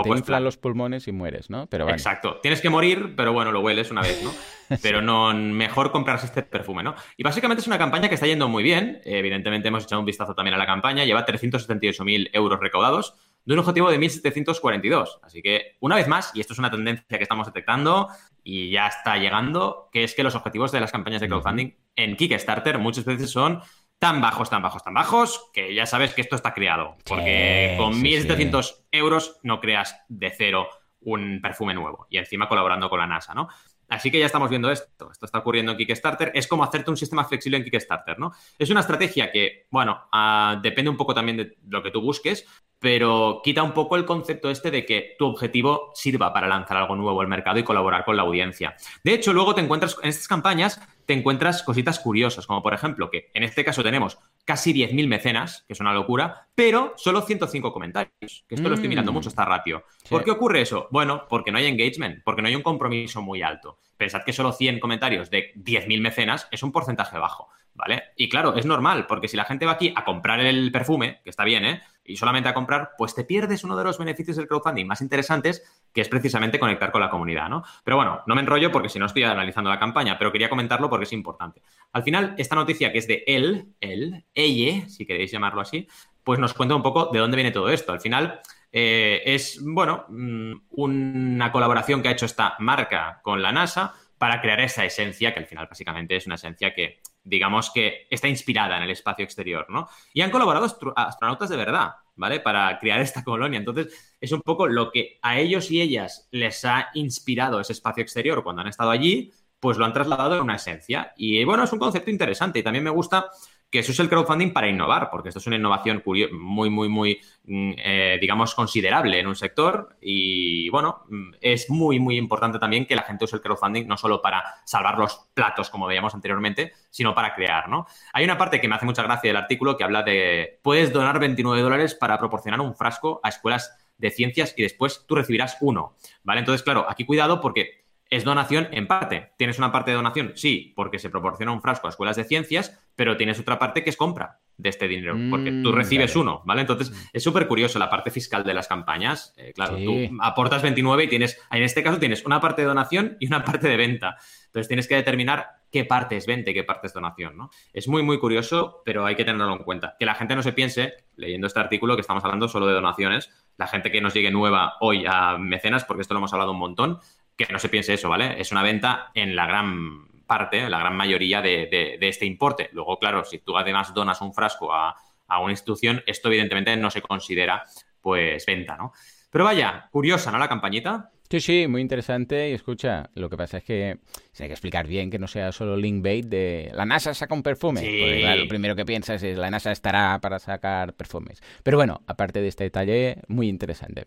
[SPEAKER 2] inflan los pulmones y mueres, ¿no?
[SPEAKER 1] Pero Exacto, tienes que morir, pero bueno, lo hueles una vez, ¿no? Pero no, mejor comprarse este perfume, ¿no? Y básicamente es una campaña que está yendo muy bien, evidentemente hemos echado un vistazo también a la campaña, lleva 378.000 euros recaudados, de un objetivo de 1742. Así que, una vez más, y esto es una tendencia que estamos detectando y ya está llegando, que es que los objetivos de las campañas de crowdfunding en Kickstarter muchas veces son tan bajos, tan bajos, tan bajos, que ya sabes que esto está creado. Porque con 1.700 euros no creas de cero un perfume nuevo. Y encima colaborando con la NASA, ¿no? Así que ya estamos viendo esto. Esto está ocurriendo en Kickstarter. Es como hacerte un sistema flexible en Kickstarter, ¿no? Es una estrategia que, bueno, uh, depende un poco también de lo que tú busques, pero quita un poco el concepto este de que tu objetivo sirva para lanzar algo nuevo al mercado y colaborar con la audiencia. De hecho, luego te encuentras en estas campañas, te encuentras cositas curiosas, como por ejemplo que en este caso tenemos casi 10.000 mecenas, que es una locura, pero solo 105 comentarios, que esto lo estoy mirando mm. mucho esta ratio. ¿Por qué ocurre eso? Bueno, porque no hay engagement, porque no hay un compromiso muy alto. Pensad que solo 100 comentarios de 10.000 mecenas es un porcentaje bajo. ¿Vale? Y claro, es normal, porque si la gente va aquí a comprar el perfume, que está bien, ¿eh? y solamente a comprar, pues te pierdes uno de los beneficios del crowdfunding más interesantes, que es precisamente conectar con la comunidad, ¿no? Pero bueno, no me enrollo porque si no estoy analizando la campaña, pero quería comentarlo porque es importante. Al final, esta noticia que es de él, él, ella, si queréis llamarlo así, pues nos cuenta un poco de dónde viene todo esto. Al final, eh, es, bueno, mm, una colaboración que ha hecho esta marca con la NASA para crear esa esencia, que al final básicamente es una esencia que digamos que está inspirada en el espacio exterior, ¿no? Y han colaborado astronautas de verdad, ¿vale? Para crear esta colonia. Entonces, es un poco lo que a ellos y ellas les ha inspirado ese espacio exterior cuando han estado allí, pues lo han trasladado en una esencia. Y bueno, es un concepto interesante y también me gusta que eso es el crowdfunding para innovar, porque esto es una innovación muy, muy, muy, mm, eh, digamos, considerable en un sector y, bueno, mm, es muy, muy importante también que la gente use el crowdfunding no solo para salvar los platos, como veíamos anteriormente, sino para crear, ¿no? Hay una parte que me hace mucha gracia del artículo que habla de, puedes donar 29 dólares para proporcionar un frasco a escuelas de ciencias y después tú recibirás uno, ¿vale? Entonces, claro, aquí cuidado porque es donación en parte. ¿Tienes una parte de donación? Sí, porque se proporciona un frasco a escuelas de ciencias, pero tienes otra parte que es compra de este dinero, porque tú mm, recibes uno, ¿vale? Entonces, mm. es súper curioso la parte fiscal de las campañas. Eh, claro, tú aportas 29 y tienes, en este caso tienes una parte de donación y una parte de venta. Entonces, tienes que determinar qué parte es venta y qué parte es donación, ¿no? Es muy, muy curioso, pero hay que tenerlo en cuenta. Que la gente no se piense, leyendo este artículo, que estamos hablando solo de donaciones, la gente que nos llegue nueva hoy a mecenas, porque esto lo hemos hablado un montón, que no se piense eso, ¿vale? Es una venta en la gran parte, la gran mayoría de, este importe. Luego, claro, si tú además donas un frasco a, una institución, esto evidentemente no se considera pues venta, ¿no? Pero vaya, curiosa, ¿no? La campañita.
[SPEAKER 2] Sí, sí, muy interesante. Y escucha, lo que pasa es que se hay que explicar bien que no sea solo link bait de la NASA saca un perfume. Sí. lo primero que piensas es la NASA estará para sacar perfumes. Pero bueno, aparte de este detalle, muy interesante.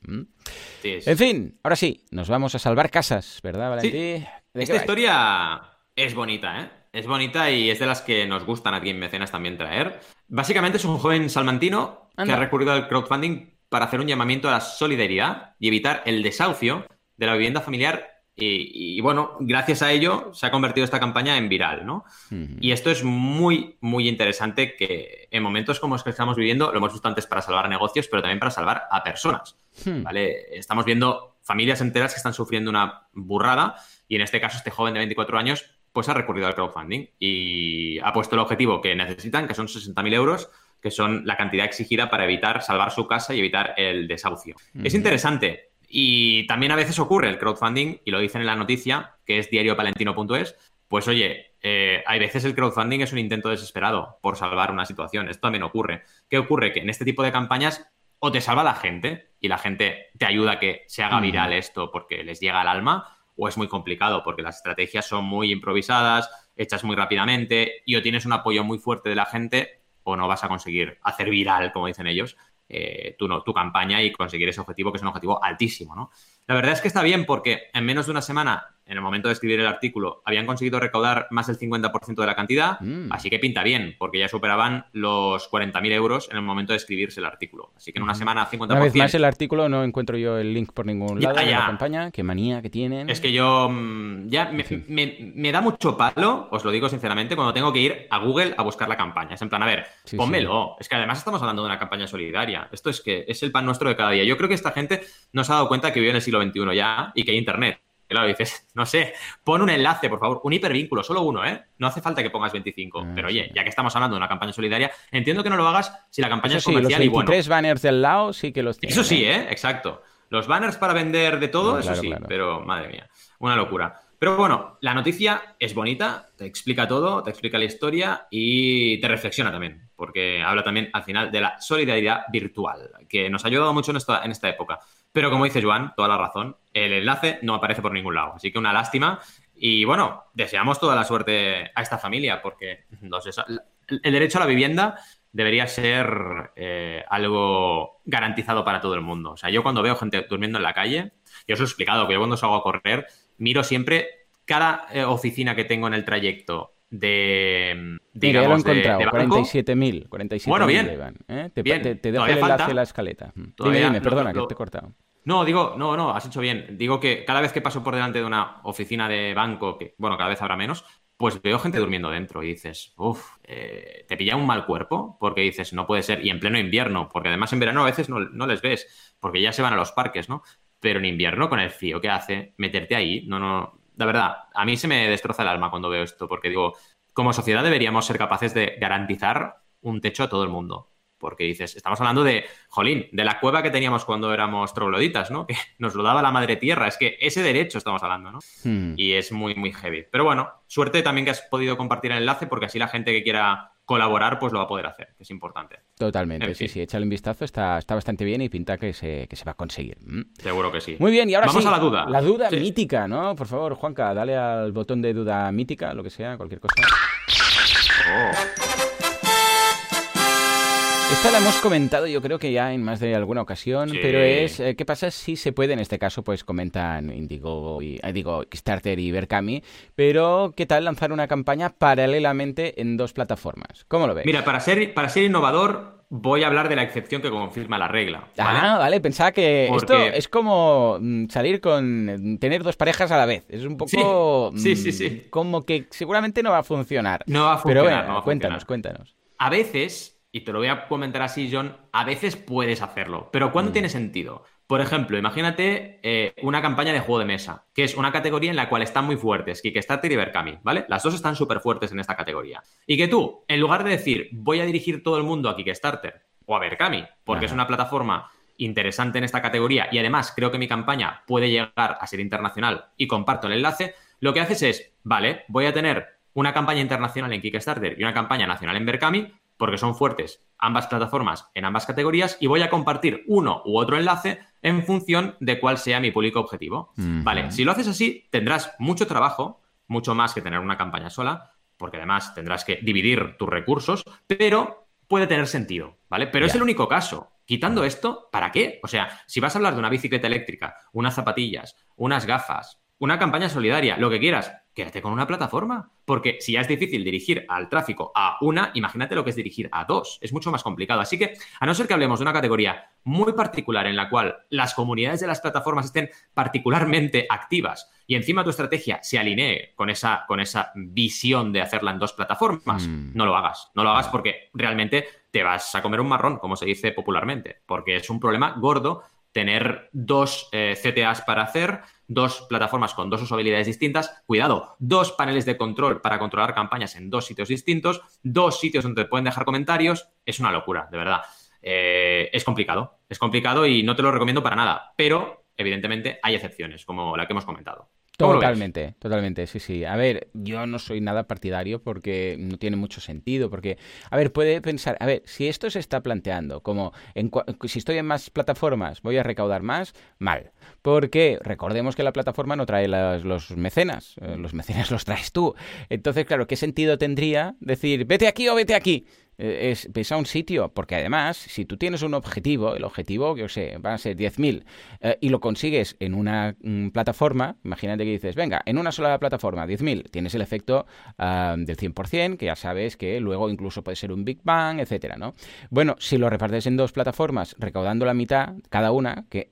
[SPEAKER 2] Sí, En fin, ahora sí, nos vamos a salvar casas, ¿verdad, Valentín?
[SPEAKER 1] Esta historia es bonita, ¿eh? Es bonita y es de las que nos gustan aquí en Mecenas también traer. Básicamente es un joven salmantino que ha recurrido al crowdfunding para hacer un llamamiento a la solidaridad y evitar el desahucio de la vivienda familiar y, bueno, gracias a ello se ha convertido esta campaña en viral, ¿no? Y esto es muy, muy interesante que en momentos como los que estamos viviendo, lo hemos visto antes para salvar negocios, pero también para salvar a personas, hmm. ¿vale? Estamos viendo familias enteras que están sufriendo una burrada y en este caso este joven de 24 años pues ha recurrido al crowdfunding y ha puesto el objetivo que necesitan, que son 60.000 euros, que son la cantidad exigida para evitar salvar su casa y evitar el desahucio. Es interesante. Y también a veces ocurre el crowdfunding, y lo dicen en la noticia, que es diariopalentino.es, pues oye, eh, hay veces el crowdfunding es un intento desesperado por salvar una situación. Esto también ocurre. ¿Qué ocurre? Que en este tipo de campañas o te salva la gente y la gente te ayuda a que se haga viral esto porque les llega al alma, o es muy complicado porque las estrategias son muy improvisadas, hechas muy rápidamente, y o tienes un apoyo muy fuerte de la gente o no vas a conseguir hacer viral, como dicen ellos, eh, tu, tu campaña y conseguir ese objetivo que es un objetivo altísimo, ¿no? La verdad es que está bien porque en menos de una semana en el momento de escribir el artículo, habían conseguido recaudar más del 50% de la cantidad, mm. así que pinta bien, porque ya superaban los 40.000 euros en el momento de escribirse el artículo. Así que en una semana 50%.
[SPEAKER 2] Una vez más el artículo no encuentro yo el link por ningún lado de la campaña, qué manía que tienen.
[SPEAKER 1] Es que yo mm, ya me, da mucho palo, os lo digo sinceramente, cuando tengo que ir a Google a buscar la campaña. Es en plan, a ver, pónmelo. Es que además estamos hablando de una campaña solidaria. Esto es que es el pan nuestro de cada día. Yo creo que esta gente no se ha dado cuenta que vive en el siglo XXI ya y que hay internet. Claro, dices, no sé, pon un enlace, por favor, un hipervínculo, solo uno, ¿eh? No hace falta que pongas 25. Ah, pero oye, ya que estamos hablando de una campaña solidaria, entiendo que no lo hagas si la campaña es comercial
[SPEAKER 2] los
[SPEAKER 1] 23
[SPEAKER 2] banners del lado sí que los
[SPEAKER 1] Eso sí, ¿eh? Exacto. Los banners para vender de todo, eso sí, pero madre mía, una locura. Pero bueno, la noticia es bonita, te explica todo, te explica la historia y te reflexiona también, porque habla también al final de la solidaridad virtual, que nos ha ayudado mucho en esta, en esta época. Pero como dice Joan, toda la razón, el enlace no aparece por ningún lado. Así que una lástima. Y bueno, deseamos toda la suerte a esta familia, porque el derecho a la vivienda debería ser eh, algo garantizado para todo el mundo. O sea, yo cuando veo gente durmiendo en la calle, yo os he explicado que yo cuando salgo a correr, miro siempre cada eh, oficina que tengo en el trayecto de.
[SPEAKER 2] Digamos, lo he encontrado, 47.000. 47
[SPEAKER 1] bueno, bien.
[SPEAKER 2] ¿eh? Te, te, dejo el enlace la escaleta. Dime, dime, perdona, que te he cortado.
[SPEAKER 1] No, digo, no, no, has hecho bien. Digo que cada vez que paso por delante de una oficina de banco, que, bueno, cada vez habrá menos, pues veo gente durmiendo dentro y dices, uff, eh, te pilla un mal cuerpo porque dices, no puede ser. Y en pleno invierno, porque además en verano a veces no, no les ves, porque ya se van a los parques, ¿no? Pero en invierno, con el frío que hace, meterte ahí, no, no, la verdad, a mí se me destroza el alma cuando veo esto, porque digo, como sociedad deberíamos ser capaces de garantizar un techo a todo el mundo. Porque dices, estamos hablando de, jolín, de la cueva que teníamos cuando éramos trogloditas, ¿no? Que nos lo daba la madre tierra. Es que ese derecho estamos hablando, ¿no? Hmm. Y es muy, muy heavy. Pero bueno, suerte también que has podido compartir el enlace, porque así la gente que quiera colaborar, pues lo va a poder hacer, que es importante.
[SPEAKER 2] Totalmente, sí, sí, échale un vistazo, está, está bastante bien y pinta que se, que se va a conseguir.
[SPEAKER 1] Seguro que sí.
[SPEAKER 2] Muy bien, y ahora
[SPEAKER 1] Vamos
[SPEAKER 2] a
[SPEAKER 1] la duda.
[SPEAKER 2] La duda mítica, ¿no? Por favor, Juanca, dale al botón de duda mítica, lo que sea, cualquier cosa. Oh. Esta la hemos comentado yo creo que ya en más de alguna ocasión, pero es eh, ¿qué pasa si se puede? En este caso pues comentan Indigo y eh, digo Kickstarter y Berkami, pero ¿qué tal lanzar una campaña paralelamente en dos plataformas? ¿Cómo lo ves?
[SPEAKER 1] Mira, para ser para ser innovador voy a hablar de la excepción que confirma la regla.
[SPEAKER 2] Ah, vale, pensaba que esto es como mm, salir con tener dos parejas a la vez. Es un poco
[SPEAKER 1] sí, sí, sí,
[SPEAKER 2] mm, como que seguramente no va a funcionar.
[SPEAKER 1] No va a funcionar.
[SPEAKER 2] Pero bueno, cuéntanos, cuéntanos.
[SPEAKER 1] A veces y te lo voy a comentar así, John, a veces puedes hacerlo, pero ¿cuándo mm. tiene sentido? Por ejemplo, imagínate eh, una campaña de juego de mesa, que es una categoría en la cual están muy fuertes, Kickstarter y Berkami, ¿vale? Las dos están súper fuertes en esta categoría. Y que tú, en lugar de decir, voy a dirigir todo el mundo a Kickstarter o a Berkami, porque es una plataforma interesante en esta categoría y además creo que mi campaña puede llegar a ser internacional y comparto el enlace, lo que haces es, vale, voy a tener una campaña internacional en Kickstarter y una campaña nacional en Berkami, porque son fuertes ambas plataformas en ambas categorías y voy a compartir uno u otro enlace en función de cuál sea mi público objetivo. Vale, si lo haces así, tendrás mucho trabajo, mucho más que tener una campaña sola, porque además tendrás que dividir tus recursos, pero puede tener sentido, ¿vale? Pero es el único caso. Quitando esto, ¿para qué? O sea, si vas a hablar de una bicicleta eléctrica, unas zapatillas, unas gafas, una campaña solidaria, lo que quieras, quédate con una plataforma. Porque si ya es difícil dirigir al tráfico a una, imagínate lo que es dirigir a dos. Es mucho más complicado. Así que, a no ser que hablemos de una categoría muy particular en la cual las comunidades de las plataformas estén particularmente activas y encima tu estrategia se alinee con esa, con esa visión de hacerla en dos plataformas, mm. no lo hagas. No lo hagas porque realmente te vas a comer un marrón, como se dice popularmente, porque es un problema gordo tener dos eh, CTAs para hacer, dos plataformas con dos usabilidades distintas, cuidado, dos paneles de control para controlar campañas en dos sitios distintos, dos sitios donde te pueden dejar comentarios, es una locura, de verdad. Eh, es complicado, es complicado y no te lo recomiendo para nada, pero evidentemente hay excepciones, como la que hemos comentado.
[SPEAKER 2] Totalmente, totalmente, sí, sí. A ver, yo no soy nada partidario porque no tiene mucho sentido, porque, a ver, puede pensar, a ver, si esto se está planteando como, en, si estoy en más plataformas, voy a recaudar más, mal. Porque recordemos que la plataforma no trae los mecenas, eh, los mecenas los traes tú. Entonces, claro, ¿qué sentido tendría decir, vete aquí o vete aquí? Eh, es ves a un sitio, porque además, si tú tienes un objetivo, el objetivo, yo sé, van a ser 10.000, eh, y lo consigues en una mm, plataforma, imagínate que dices, venga, en una sola plataforma, 10.000, tienes el efecto uh, del 100%, que ya sabes que luego incluso puede ser un Big Bang, etcétera, ¿no? Bueno, si lo repartes en dos plataformas, recaudando la mitad cada una, que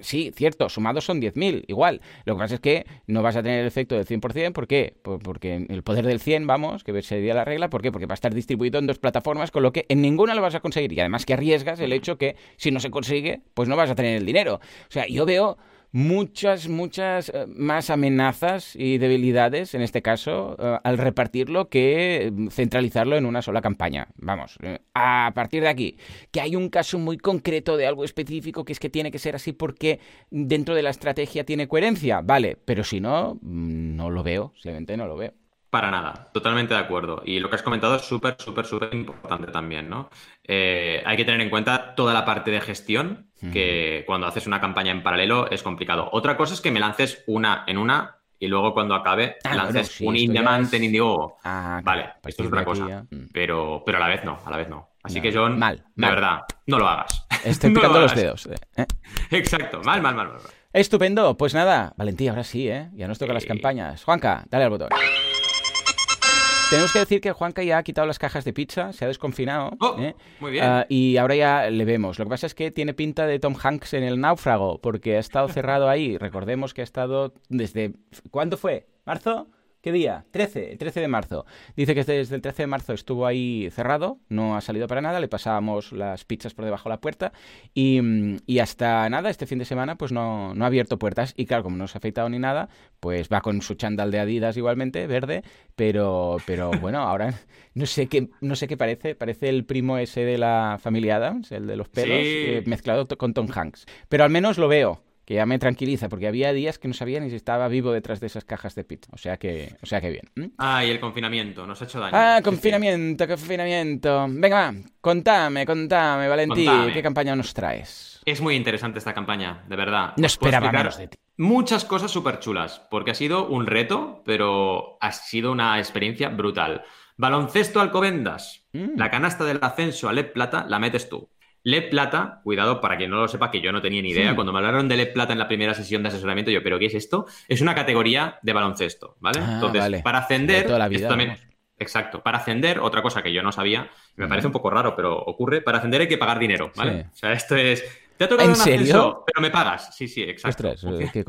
[SPEAKER 2] Sí, cierto, sumados son 10.000, igual. Lo que pasa es que no vas a tener el efecto del 100%, ¿por qué? Porque el poder del 100, vamos, que sería la regla, ¿por qué? Porque va a estar distribuido en dos plataformas, con lo que en ninguna lo vas a conseguir. Y además que arriesgas el hecho que si no se consigue, pues no vas a tener el dinero. O sea, yo veo muchas, muchas eh, más amenazas y debilidades, en este caso, eh, al repartirlo que mm, centralizarlo en una sola campaña. Vamos, eh, a partir de aquí, que hay un caso muy concreto de algo específico que es que tiene que ser así porque dentro de la estrategia tiene coherencia, vale, pero si no, mm, no lo veo, simplemente no lo veo.
[SPEAKER 1] Para nada, totalmente de acuerdo. Y lo que has comentado es súper, súper, súper importante también, ¿no? Hay que tener en cuenta toda la parte de gestión, que cuando haces una campaña en paralelo es complicado. Otra cosa es que me lances una en una y luego cuando acabe ah, lances un in-demand en Indiegogo. Ah, vale, esto es otra cosa. Mm. Pero, pero a la vez no, a la vez no. Así que, John, mal, de verdad, no lo hagas.
[SPEAKER 2] Estoy picando los dedos. Eh,
[SPEAKER 1] eh. Exacto, mal, mal, mal, mal.
[SPEAKER 2] Estupendo. Pues nada, Valentía, ahora sí, ¿eh? Ya nos toca las campañas. Juanca, dale al botón. Tenemos que decir que Juanca ya ha quitado las cajas de pizza, se ha desconfinado.
[SPEAKER 1] Oh, ¿eh? Muy bien. Ah,
[SPEAKER 2] y ahora ya le vemos. Lo que pasa es que tiene pinta de Tom Hanks en el náufrago, porque ha estado cerrado ahí. Recordemos que ha estado desde. ¿Cuándo fue? ¿Marzo? ¿Qué día? 13, 13 de marzo. Dice que desde el 13 de marzo estuvo ahí cerrado, no ha salido para nada, le pasábamos las pizzas por debajo de la puerta y, hasta nada, este fin de semana pues no, no, ha abierto puertas y claro, como no se ha afeitado ni nada, pues va con su chándal de Adidas igualmente, verde, pero, pero bueno, ahora no sé qué, no sé qué parece, parece el primo ese de la familia Adams, el de los pelos, eh, mezclado con Tom Hanks. Pero al menos lo veo, que ya me tranquiliza, porque había días que no sabía ni si estaba vivo detrás de esas cajas de pizza. O sea que, o sea que bien.
[SPEAKER 1] Ah, y el confinamiento, nos ha hecho daño.
[SPEAKER 2] Ah, confinamiento, confinamiento. Venga, va, contame, contame, Valentín, ¿qué campaña nos traes?
[SPEAKER 1] Es muy interesante esta campaña, de verdad.
[SPEAKER 2] No esperaba menos de ti.
[SPEAKER 1] Muchas cosas súper chulas, porque ha sido un reto, pero ha sido una experiencia brutal. Baloncesto Alcobendas. Mm. La canasta del ascenso a LED Plata la metes tú. LED Plata, cuidado para quien no lo sepa, que yo no tenía ni idea. Cuando me hablaron de LED Plata en la primera sesión de asesoramiento, yo, ¿pero qué es esto? Es una categoría de baloncesto, ¿vale?
[SPEAKER 2] Ah,
[SPEAKER 1] Entonces, para ascender. exacto. Para ascender, otra cosa que yo no sabía, me parece un poco raro, pero ocurre. Para ascender hay que pagar dinero, ¿vale? O sea, esto es. Te ha tocado
[SPEAKER 2] ¿En serio?
[SPEAKER 1] pero me pagas. Sí, sí, exacto.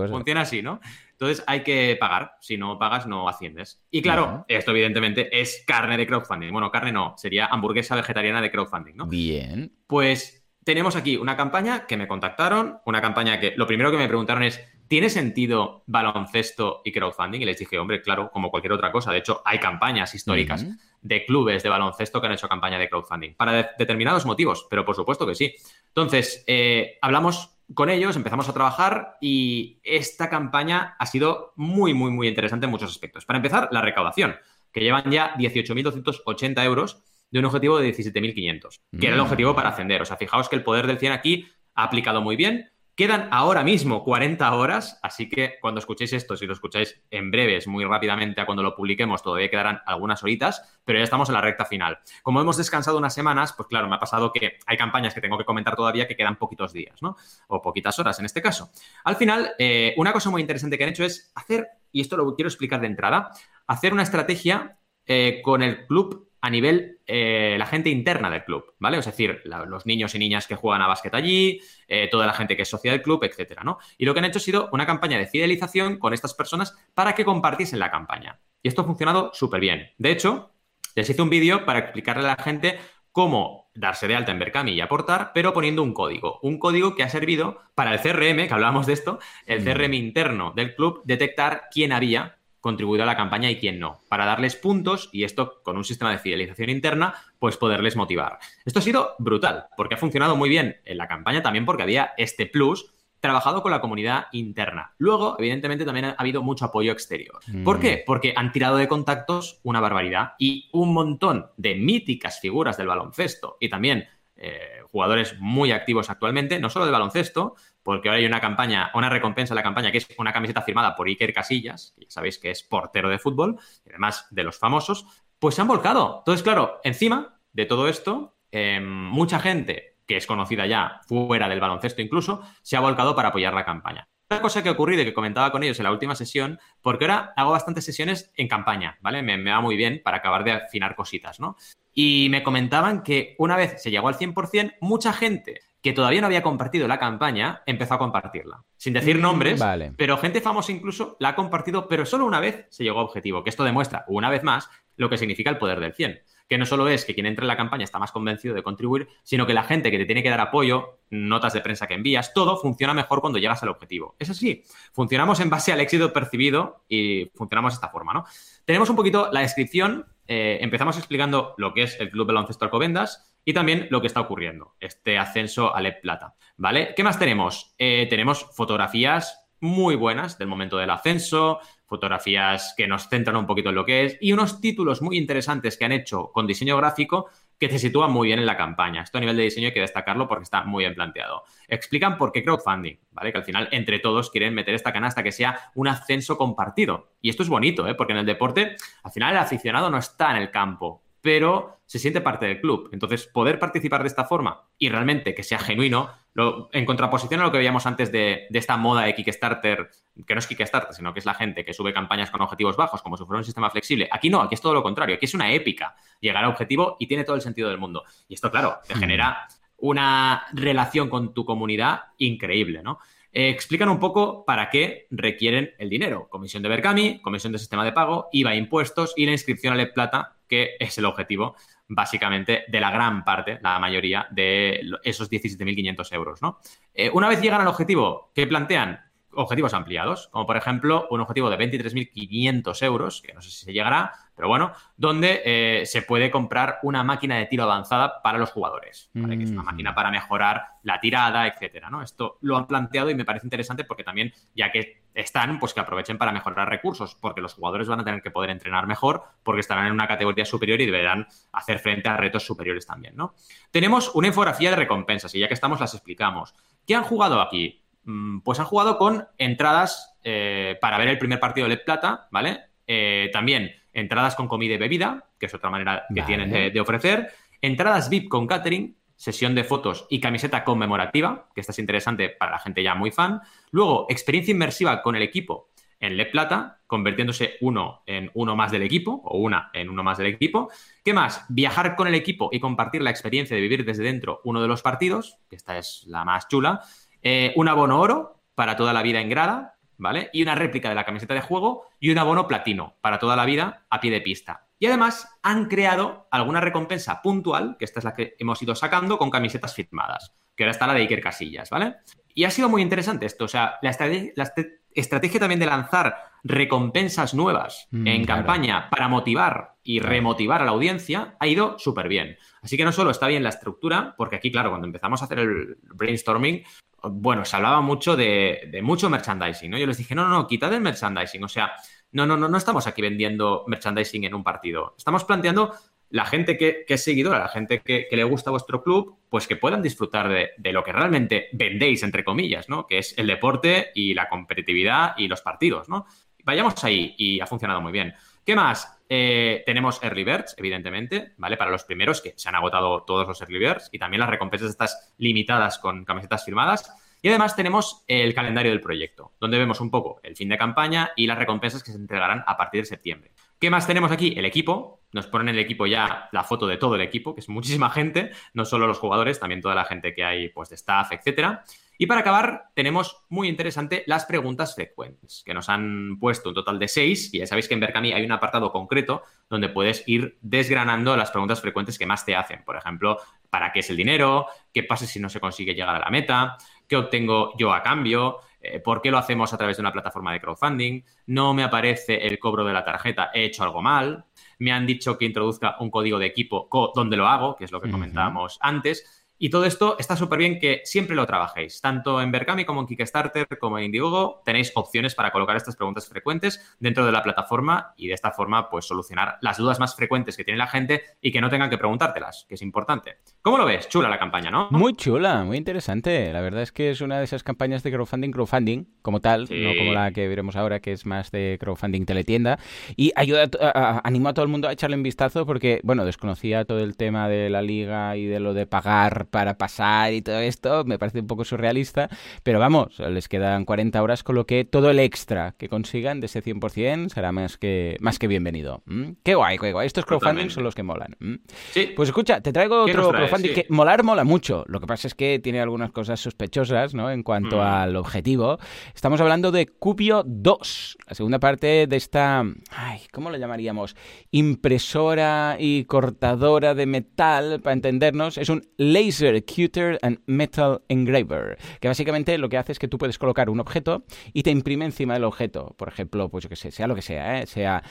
[SPEAKER 1] funciona, así, ¿no? Entonces hay que pagar. Si no pagas, no asciendes. Y claro, esto evidentemente es carne de crowdfunding. Bueno, carne no, sería hamburguesa vegetariana de crowdfunding, ¿no?
[SPEAKER 2] Bien.
[SPEAKER 1] Pues tenemos aquí una campaña que me contactaron, una campaña que lo primero que me preguntaron es, ¿tiene sentido baloncesto y crowdfunding? Y les dije, hombre, claro, como cualquier otra cosa. De hecho, hay campañas históricas de clubes de baloncesto que han hecho campaña de crowdfunding para determinados motivos, pero por supuesto que sí. Entonces, eh, hablamos con ellos, empezamos a trabajar y esta campaña ha sido muy, muy, muy interesante en muchos aspectos. Para empezar, la recaudación, que llevan ya 18.280 euros de un objetivo de 17.500, que era el mm. objetivo para ascender. O sea, fijaos que el poder del 100 aquí ha aplicado muy bien Quedan ahora mismo 40 horas, así que cuando escuchéis esto, si lo escucháis en breves, muy rápidamente a cuando lo publiquemos, todavía quedarán algunas horitas, pero ya estamos en la recta final. Como hemos descansado unas semanas, pues claro, me ha pasado que hay campañas que tengo que comentar todavía que quedan poquitos días, ¿no? O poquitas horas en este caso. Al final, eh, una cosa muy interesante que han hecho es hacer, y esto lo quiero explicar de entrada, hacer una estrategia eh, con el club a nivel eh, la gente interna del club, ¿vale? Es decir, los niños y niñas que juegan a básquet allí, eh, toda la gente que es socia del club, etcétera, ¿no? Y lo que han hecho ha sido una campaña de fidelización con estas personas para que compartiesen la campaña. Y esto ha funcionado súper bien. De hecho, les hice un vídeo para explicarle a la gente cómo darse de alta en Berkami y aportar, pero poniendo un código. Un código que ha servido para el CRM, que hablábamos de esto, el CRM interno del club, detectar quién había contribuido a la campaña y quién no, para darles puntos y esto con un sistema de fidelización interna, pues poderles motivar. Esto ha sido brutal, porque ha funcionado muy bien en la campaña también porque había este plus trabajado con la comunidad interna. Luego, evidentemente, también ha habido mucho apoyo exterior. ¿Por qué? Mm. Porque han tirado de contactos una barbaridad y un montón de míticas figuras del baloncesto y también eh, jugadores muy activos actualmente, no solo de baloncesto, porque ahora hay una campaña, una recompensa en la campaña que es una camiseta firmada por Iker Casillas, que ya sabéis que es portero de fútbol, además de los famosos, pues se han volcado. Entonces, claro, encima de todo esto, em, mucha gente que es conocida ya fuera del baloncesto incluso, se ha volcado para apoyar la campaña. Una cosa que ha ocurrido y que comentaba con ellos en la última sesión, porque ahora hago bastantes sesiones en campaña, ¿vale? Me, va muy bien para acabar de afinar cositas, ¿no? Y me comentaban que una vez se llegó al 100%, mucha gente que todavía no había compartido la campaña empezó a compartirla. Sin decir mm, nombres, pero gente famosa incluso la ha compartido, pero solo una vez se llegó a objetivo, que esto demuestra, una vez más, lo que significa el poder del 100 que no solo es que quien entra en la campaña está más convencido de contribuir, sino que la gente que te tiene que dar apoyo, notas de prensa que envías, todo funciona mejor cuando llegas al objetivo. Eso sí, funcionamos en base al éxito percibido y funcionamos de esta forma, ¿no? Tenemos un poquito la descripción, eh, empezamos explicando lo que es el Club Baloncesto Alcobendas y también lo que está ocurriendo, este ascenso a LEP Plata, ¿vale? ¿Qué más tenemos? Eh, tenemos fotografías muy buenas del momento del ascenso, fotografías que nos centran un poquito en lo que es y unos títulos muy interesantes que han hecho con diseño gráfico que te sitúan muy bien en la campaña. Esto a nivel de diseño hay que destacarlo porque está muy bien planteado. Explican por qué crowdfunding, ¿vale? Que al final entre todos quieren meter esta canasta que sea un ascenso compartido. Y esto es bonito, ¿eh? Porque en el deporte al final el aficionado no está en el campo, pero se siente parte del club. Entonces, poder participar de esta forma y realmente que sea genuino, en contraposición a lo que veíamos antes de, esta moda de Kickstarter, que no es Kickstarter, sino que es la gente que sube campañas con objetivos bajos, como si fuera un sistema flexible. Aquí no, aquí es todo lo contrario, aquí es una épica llegar a objetivo y tiene todo el sentido del mundo. Y esto, claro, te hmm. genera una relación con tu comunidad increíble, ¿no? Eh, explican un poco para qué requieren el dinero. Comisión de Berkami, comisión de sistema de pago, IVA, impuestos y la inscripción a LEP Plata que es el objetivo básicamente de la gran parte, la mayoría de esos 17.500 euros. ¿no? Eh, una vez llegan al objetivo, ¿qué plantean? Objetivos ampliados, como por ejemplo un objetivo de 23.500 euros, que no sé si se llegará, pero bueno, donde eh, se puede comprar una máquina de tiro avanzada para los jugadores, que es una máquina para mejorar la tirada, etcétera, ¿no? Esto lo han planteado y me parece interesante porque también, ya que están, pues que aprovechen para mejorar recursos, porque los jugadores van a tener que poder entrenar mejor, porque estarán en una categoría superior y deberán hacer frente a retos superiores también, ¿no? Tenemos una infografía de recompensas y ya que estamos las explicamos. ¿Qué han jugado aquí? Mm, pues han jugado con entradas eh, para ver el primer partido de LED Plata, ¿vale? Eh, también entradas con comida y bebida, que es otra manera que tienen de, ofrecer, entradas VIP con catering, sesión de fotos y camiseta conmemorativa, que esta es interesante para la gente ya muy fan. Luego, experiencia inmersiva con el equipo en Le Plata, convirtiéndose uno en uno más del equipo o una en uno más del equipo. ¿Qué más? Viajar con el equipo y compartir la experiencia de vivir desde dentro uno de los partidos, que esta es la más chula. Eh, un abono oro para toda la vida en grada, ¿vale? Y una réplica de la camiseta de juego y un abono platino para toda la vida a pie de pista. Y además han creado alguna recompensa puntual, que esta es la que hemos ido sacando con camisetas firmadas, que ahora está la de Iker Casillas, ¿vale? Y ha sido muy interesante esto, o sea, la, estrategia, también de lanzar recompensas nuevas mm, en campaña para motivar y remotivar a la audiencia ha ido súper bien. Así que no solo está bien la estructura, porque aquí, claro, cuando empezamos a hacer el brainstorming, bueno, se hablaba mucho de, mucho merchandising, ¿no? Yo les dije, no, no, no, quitad el merchandising. O sea, no, no, no, no estamos aquí vendiendo merchandising en un partido. Estamos planteando la gente que, es seguidora, la gente que, le gusta vuestro club, pues que puedan disfrutar de, de, lo que realmente vendéis, entre comillas, ¿no? Que es el deporte y la competitividad y los partidos, ¿no? Vayamos ahí y ha funcionado muy bien. ¿Qué más? Eh, tenemos early birds, evidentemente, ¿vale? Para los primeros que se han agotado todos los early birds y también las recompensas estas limitadas con camisetas firmadas. Y además tenemos el calendario del proyecto, donde vemos un poco el fin de campaña y las recompensas que se entregarán a partir de septiembre. ¿Qué más tenemos aquí? El equipo. Nos ponen el equipo ya la foto de todo el equipo, que es muchísima gente, no solo los jugadores, también toda la gente que hay pues de staff, etcétera. Y para acabar, tenemos muy interesante las preguntas frecuentes, que nos han puesto un total de seis, y ya sabéis que en Berkami hay un apartado concreto donde puedes ir desgranando las preguntas frecuentes que más te hacen. Por ejemplo, ¿para qué es el dinero? ¿Qué pasa si no se consigue llegar a la meta? ¿Qué obtengo yo a cambio? Eh, ¿Por qué lo hacemos a través de una plataforma de crowdfunding? No me aparece el cobro de la tarjeta, he hecho algo mal. Me han dicho que introduzca un código de equipo donde lo hago, que es lo que comentábamos antes. Y todo esto está súper bien que siempre lo trabajéis. Tanto en Berkami como en Kickstarter como en Indiegogo tenéis opciones para colocar estas preguntas frecuentes dentro de la plataforma y de esta forma pues solucionar las dudas más frecuentes que tiene la gente y que no tengan que preguntártelas, que es importante. ¿Cómo lo ves? Chula la campaña, ¿no?
[SPEAKER 2] Muy chula, muy interesante. La verdad es que es una de esas campañas de crowdfunding, crowdfunding como tal, no como la que veremos ahora que es más de crowdfunding teletienda y ayuda a, animo a todo el mundo a echarle un vistazo porque, bueno, desconocía todo el tema de la liga y de lo de pagar para pasar y todo esto, me parece un poco surrealista, pero vamos, les quedan 40 horas, con lo que todo el extra que consigan de ese 100% será más que, más que bienvenido. ¿Mm? Qué guay, qué guay. Estos crowdfunding son los que molan. ¿Mm? Sí. Pues escucha, te traigo otro crowdfunding que molar mola mucho. Lo que pasa es que tiene algunas cosas sospechosas, ¿no? En cuanto mm. al objetivo. Estamos hablando de Cubio 2, la segunda parte de esta, ay, ¿cómo lo llamaríamos? Impresora y cortadora de metal, para entendernos. Es un laser Cutter and Metal Engraver, que básicamente lo que hace es que tú puedes colocar un objeto y te imprime encima del objeto. Por ejemplo, pues yo que sé, sea lo que sea, ¿eh? sea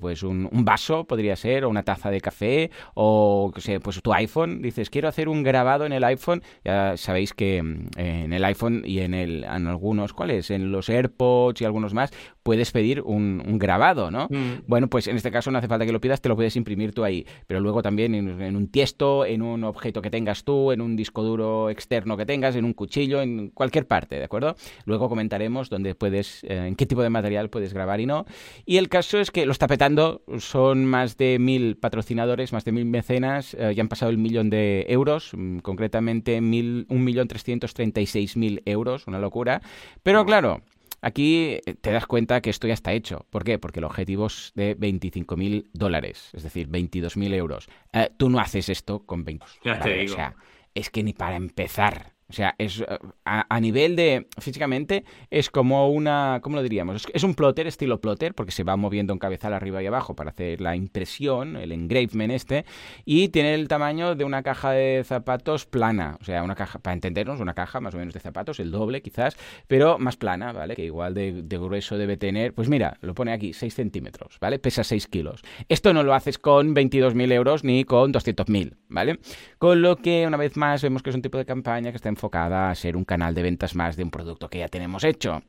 [SPEAKER 2] pues un, vaso, podría ser, o una taza de café, o que sé, pues tu iPhone. Dices, quiero hacer un grabado en el iPhone. Ya sabéis que mm, en el iPhone y en, el, en algunos, ¿cuáles? En los AirPods y algunos más, puedes pedir un, grabado, ¿no? Mm. Bueno, pues en este caso no hace falta que lo pidas, te lo puedes imprimir tú ahí. Pero luego también en, en un tiesto, en un objeto que tengas tú, en un disco duro externo que tengas, en un cuchillo, en cualquier parte, ¿de acuerdo? Luego comentaremos dónde puedes, eh, en qué tipo de material puedes grabar y no. Y el caso es que lo está petando, son más de mil patrocinadores, más de mil mecenas, eh, ya han pasado el millón de euros, mm, concretamente mil, un millón trescientos treinta y seis mil euros, una locura. Pero claro, Aquí eh, te das cuenta que esto ya está hecho. ¿Por qué? Porque el objetivo es de 25.000 dólares, es decir, 22.000 euros. tú no haces esto con 20.
[SPEAKER 1] Ya te digo.
[SPEAKER 2] O sea, es que ni para empezar o sea, es eh, a, nivel de físicamente es como una, ¿cómo lo diríamos? Es, un plotter, estilo plotter, porque se va moviendo un cabezal arriba y abajo para hacer la impresión, el engravement este, y tiene el tamaño de una caja de zapatos plana, o sea, una caja, para entendernos, una caja más o menos de zapatos, el doble quizás, pero más plana, ¿vale? Que igual de, grueso debe tener, pues mira, lo pone aquí, 6 centímetros, ¿vale? Pesa 6 kilos. Esto no lo haces con 22.000 euros ni con 200.000, ¿vale? Con lo que, una vez más, vemos que es un tipo de campaña que está enfocada a ser un canal de ventas más de un producto que ya tenemos hecho.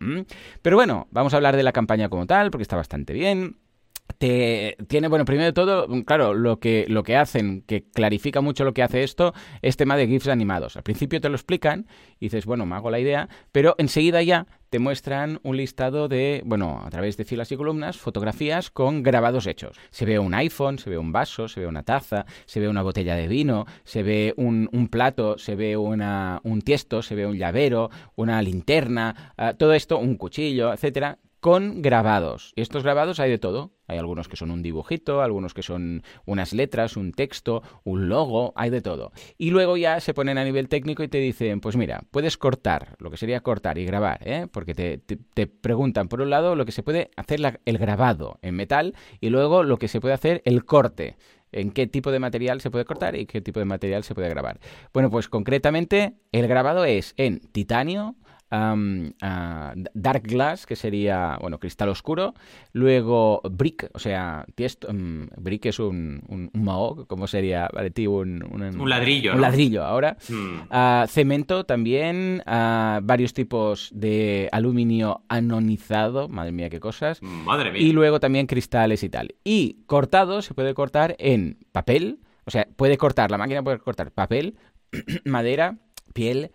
[SPEAKER 2] Pero bueno, vamos a hablar de la campaña como tal, porque está bastante bien te tiene, bueno, primero de todo, claro, lo que, lo que hacen, que clarifica mucho lo que hace esto, es tema de GIFs animados. Al principio te lo explican y dices, bueno, me hago la idea, pero enseguida ya te muestran un listado de, bueno, a través de filas y columnas, fotografías con grabados hechos. Se ve un iPhone, se ve un vaso, se ve una taza, se ve una botella de vino, se ve un, plato, se ve una, un tiesto, se ve un llavero, una linterna, ah, todo esto, un cuchillo, etcétera, con grabados. Y estos grabados hay de todo. Hay algunos que son un dibujito, algunos que son unas letras, un texto, un logo, hay de todo. Y luego ya se ponen a nivel técnico y te dicen, pues mira, puedes cortar, lo que sería cortar y grabar, ¿eh? porque te, preguntan, por un lado, lo que se puede hacer el grabado en metal y luego lo que se puede hacer el corte en qué tipo de material se puede cortar y qué tipo de material se puede grabar. Bueno, pues concretamente el grabado es en titanio, Dark Glass, que sería, bueno, cristal oscuro. Luego Brick, o sea, tiesto, um, Brick es un, un, un ¿cómo sería? Vale, un,
[SPEAKER 1] un, ladrillo.
[SPEAKER 2] Un ladrillo ahora. Hmm. Ah, cemento también, ah, varios tipos de aluminio anonizado, madre mía, qué cosas.
[SPEAKER 1] Madre mía.
[SPEAKER 2] Y luego también cristales y tal. Y cortado se puede cortar en papel, o sea, puede cortar, la máquina puede cortar papel, madera, piel,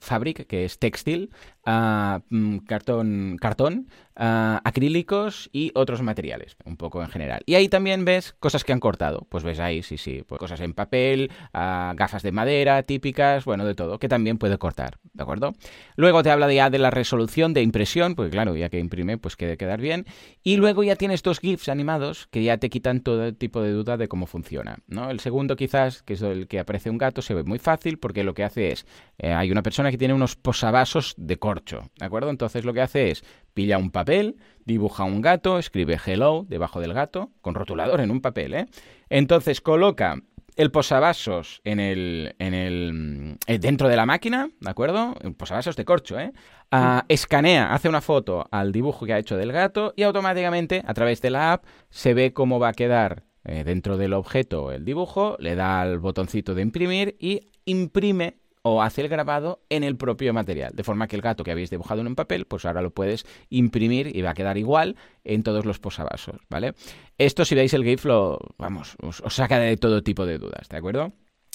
[SPEAKER 2] Fabric, que es textil, mm, cartón, cartón acrílicos y otros materiales, un poco en general. Y ahí también ves cosas que han cortado. Pues ves ahí, sí, sí, pues cosas en papel, gafas de madera típicas, bueno, de todo, que también puede cortar, ¿de acuerdo? Luego te habla ya de la resolución de impresión, porque claro, ya que imprime, pues que quedar bien. Y luego ya tienes estos GIFs animados que ya te quitan todo tipo de duda de cómo funciona, ¿no? El segundo quizás, que es el que aparece un gato, se ve muy fácil porque lo que hace es, eh, hay una persona que tiene unos posavasos de ¿de acuerdo? Entonces lo que hace es, pilla un papel, dibuja un gato, escribe hello debajo del gato, con rotulador en un papel, ¿eh? Entonces coloca el posavasos en el, en el, eh, dentro de la máquina, ¿de acuerdo? Posavasos de corcho, ¿eh? Ah, escanea, hace una foto al dibujo que ha hecho del gato y automáticamente a través de la app se ve cómo va a quedar eh, dentro del objeto el dibujo, le da al botoncito de imprimir y imprime o hace el grabado en el propio material. De forma que el gato que habéis dibujado en un papel, pues ahora lo puedes imprimir y va a quedar igual en todos los posavasos, ¿vale? Esto si veis el GIF lo, vamos, os, os saca de todo tipo de dudas, ¿de acuerdo?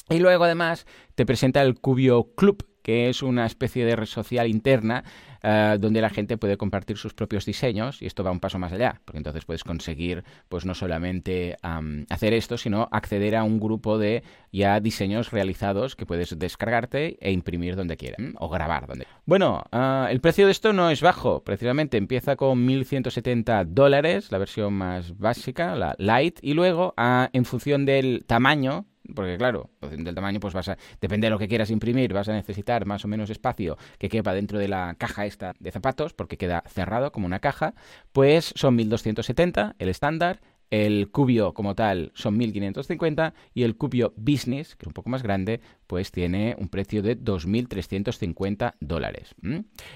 [SPEAKER 2] Y luego además te presenta el Cubio Club, que es una especie de red social interna eh, donde la gente puede compartir sus propios diseños y esto va un paso más allá, porque entonces puedes conseguir pues no solamente hacer esto, sino acceder a un grupo de ya diseños realizados que puedes descargarte e imprimir donde quieras o grabar donde. Bueno, eh, el precio de esto no es bajo, precisamente empieza con 1.170 dólares, la versión más básica, la light, y luego ah, en función del tamaño porque claro, del tamaño, pues vas a, depende de lo que quieras imprimir, vas a necesitar más o menos espacio que quepa dentro de la caja esta de zapatos, porque queda cerrado como una caja, pues son 1270 el estándar, el cubio como tal son 1550 y el cubio business, que es un poco más grande, pues tiene un precio de 2.350 dólares.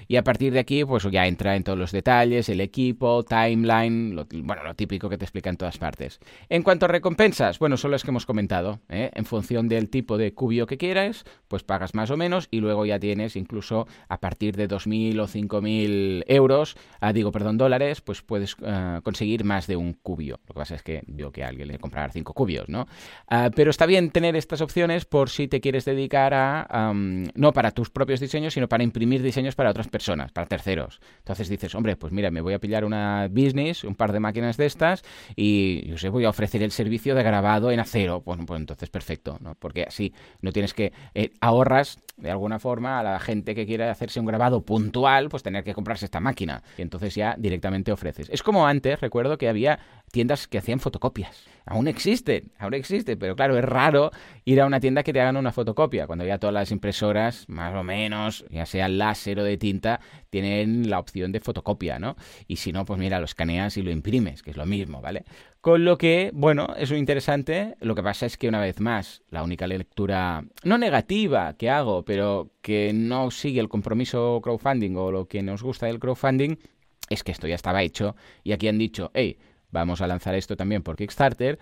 [SPEAKER 2] Y a partir de aquí, pues ya entra en todos los detalles, el equipo, timeline, lo, bueno, lo típico que te explica en todas partes. En cuanto a recompensas, bueno, son las que hemos comentado. ¿eh? En función del tipo de cubio que quieras, pues pagas más o menos y luego ya tienes incluso a partir de 2.000 o 5.000 euros, ah, digo, perdón, dólares, pues puedes ah, conseguir más de un cubio. Lo que pasa es que yo que a alguien le comprar 5 cubios, ¿no? Ah, pero está bien tener estas opciones por si te quieres dedicar a, no para tus propios diseños, sino para imprimir diseños para otras personas, para terceros. Entonces dices, hombre, pues mira, me voy a pillar una business, un par de máquinas de estas y yo sé, voy a ofrecer el servicio de grabado en acero. Pues entonces perfecto, ¿no? Porque así no tienes que, eh, ahorras de alguna forma a la gente que quiere hacerse un grabado puntual, pues tener que comprarse esta máquina. Y entonces ya directamente ofreces. Es como antes, recuerdo que había tiendas que hacían fotocopias. Aún existen, aún existe, pero claro, es raro ir a una tienda que te hagan una fotocopia, cuando ya todas las impresoras, más o menos, ya sea láser o de tinta, tienen la opción de fotocopia, ¿no? Y si no, pues mira, lo escaneas y lo imprimes, que es lo mismo, ¿vale? Con lo que, bueno, es muy interesante. Lo que pasa es que una vez más, la única lectura, no negativa que hago, pero que no sigue el compromiso crowdfunding o lo que nos gusta del crowdfunding, es que esto ya estaba hecho y aquí han dicho, hey, Vamos a lanzar esto también por Kickstarter,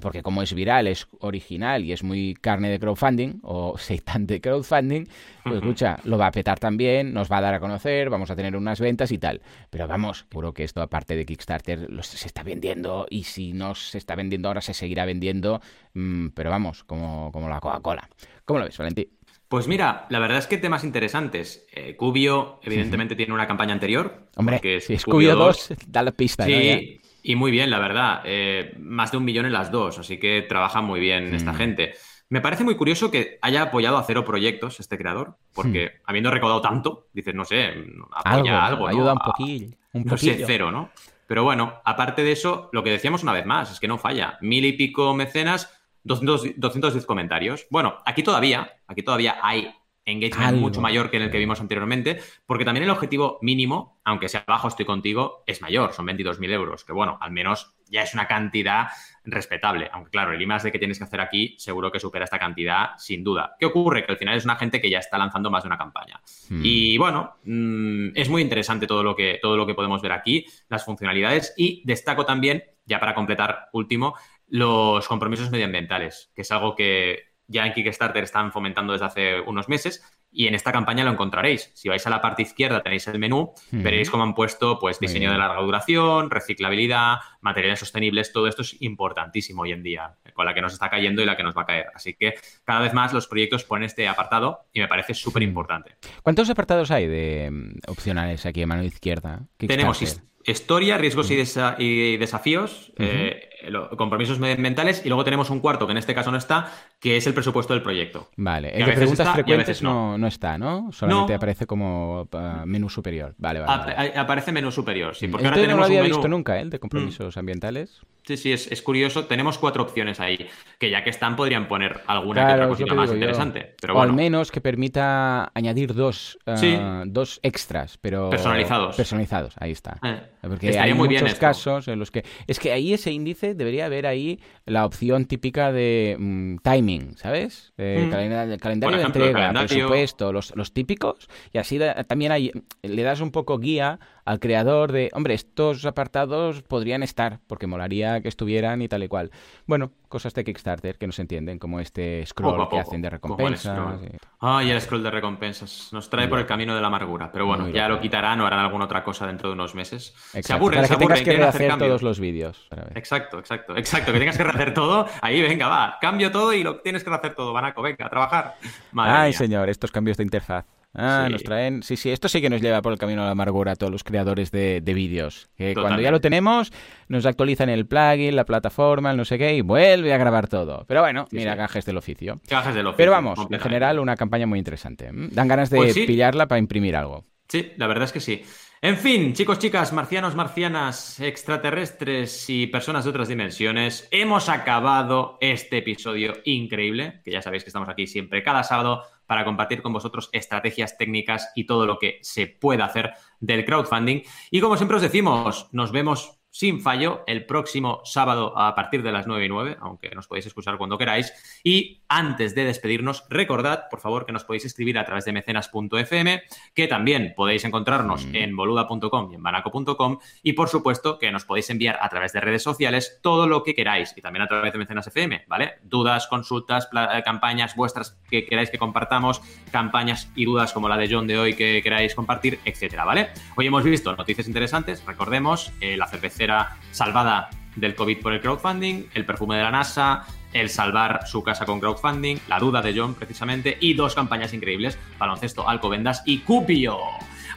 [SPEAKER 2] porque como es viral, es original y es muy carne de crowdfunding o seitan de crowdfunding, pues escucha, lo va a petar también, nos va a dar a conocer, vamos a tener unas ventas y tal. Pero vamos, seguro que esto aparte de Kickstarter se está vendiendo y si no se está vendiendo ahora se seguirá vendiendo, mm, pero vamos, como, como la Coca-Cola. ¿Cómo lo ves, Valentín?
[SPEAKER 1] Pues mira, la verdad es que temas interesantes. Eh, Cubio, evidentemente, tiene una campaña anterior.
[SPEAKER 2] Hombre, que si es Cubio 2, da la pista.
[SPEAKER 1] Sí, y muy bien, la verdad. Eh, más de un millón en las dos, así que trabaja muy bien esta mm. gente. Me parece muy curioso que haya apoyado a cero proyectos este creador, porque hmm. habiendo recaudado tanto, dices, no sé, apoya algo.
[SPEAKER 2] Ayuda un poquillo. Un
[SPEAKER 1] no sé, cero, ¿no? Pero bueno, aparte de eso, lo que decíamos una vez más, es que no falla. Mil y pico mecenas, 200, 210 comentarios. Bueno, aquí todavía, aquí todavía hay engagement mucho mayor que en el que vimos anteriormente, porque también el objetivo mínimo, aunque sea bajo, estoy contigo, es mayor, son 22.000 euros, que bueno, al menos ya es una cantidad respetable, aunque claro, el IMAX de que tienes que hacer aquí seguro que supera esta cantidad sin duda. ¿Qué ocurre? Que al final es una gente que ya está lanzando más de una campaña. Hmm. Y bueno, mm, es muy interesante todo lo, que, todo lo que podemos ver aquí, las funcionalidades y destaco también, ya para completar último, los compromisos medioambientales, que es algo que ya en Kickstarter están fomentando desde hace unos meses y en esta campaña lo encontraréis. Si vais a la parte izquierda tenéis el menú, veréis cómo han puesto pues diseño de larga duración, reciclabilidad, materiales sostenibles, todo esto es importantísimo hoy en día. Con la que nos está cayendo y la que nos va a caer. Así que cada vez más los proyectos ponen este apartado y me parece súper importante.
[SPEAKER 2] ¿Cuántos apartados hay de mm, opcionales aquí a mano izquierda?
[SPEAKER 1] Tenemos historia, riesgos y, desafíos, eh, compromisos medioambientales y luego tenemos un cuarto que en este caso no está, que es el presupuesto del proyecto.
[SPEAKER 2] Vale, el que preguntas frecuentes no. no. está, ¿no? Solamente aparece como uh, menú superior. Vale, vale,
[SPEAKER 1] Aparece menú superior, sí.
[SPEAKER 2] Porque ahora tenemos no lo había visto nunca, ¿eh? El de compromisos mm. ambientales.
[SPEAKER 1] Sí, sí, es, curioso. Tenemos cuatro opciones ahí, que ya que están podrían poner alguna que otra cosita más interesante. Pero
[SPEAKER 2] o al menos que permita añadir dos, uh, dos extras, pero...
[SPEAKER 1] Personalizados.
[SPEAKER 2] Personalizados, ahí está. Eh, Porque hay muy muchos casos en los que... Es que ahí ese índice debería haber ahí la opción típica de mm, timing, ¿sabes? Mm. calendario de entrega, presupuesto, los, los, típicos. Y así también hay, le das un poco guía al creador de, hombre, estos apartados podrían estar, porque molaría que estuvieran y tal y cual. Bueno, cosas de Kickstarter que no se entienden, como este scroll que hacen de recompensas.
[SPEAKER 1] Ah, y el scroll de recompensas. Nos trae por el camino de la amargura. Pero bueno, ya lo quitarán o harán alguna otra cosa dentro de unos meses.
[SPEAKER 2] Se aburren, Para que tengas que rehacer todos los vídeos.
[SPEAKER 1] Exacto, exacto, exacto. Que tengas que rehacer todo. Ahí, venga, va. Cambio todo y lo tienes que rehacer todo. Banaco, venga, a trabajar.
[SPEAKER 2] Ay, señor, estos cambios de interfaz. Ah, nos traen. Sí, sí, esto sí que nos lleva por el camino de la amargura a todos los creadores de, vídeos. Que cuando ya lo tenemos, nos actualizan el plugin, la plataforma, el no sé qué, y vuelve a grabar todo. Pero bueno, mira, gajes del oficio.
[SPEAKER 1] Gajes del oficio.
[SPEAKER 2] Pero vamos, en general, una campaña muy interesante. Dan ganas de pues pillarla para imprimir algo.
[SPEAKER 1] Sí, la verdad es que sí. En fin, chicos, chicas, marcianos, marcianas, extraterrestres y personas de otras dimensiones, hemos acabado este episodio increíble, que ya sabéis que estamos aquí siempre cada sábado para compartir con vosotros estrategias técnicas y todo lo que se pueda hacer del crowdfunding. Y como siempre os decimos, nos vemos sin fallo el próximo sábado a partir de las 9 y 9, aunque nos podéis escuchar cuando queráis. Y antes de despedirnos, recordad, por favor, que nos podéis escribir a través de mecenas.fm, que también podéis encontrarnos mm. en boluda.com y en banaco.com, y por supuesto que nos podéis enviar a través de redes sociales todo lo que queráis, y también a través de Mecenas FM, ¿vale? Dudas, consultas, eh, campañas vuestras que queráis que compartamos, campañas y dudas como la de John de hoy que queráis compartir, etcétera, ¿vale? Hoy hemos visto noticias interesantes, recordemos, eh, la CPC era salvada del COVID por el crowdfunding, el perfume de la NASA, el salvar su casa con crowdfunding, la duda de John precisamente y dos campañas increíbles, baloncesto, Alcobendas y Cupio.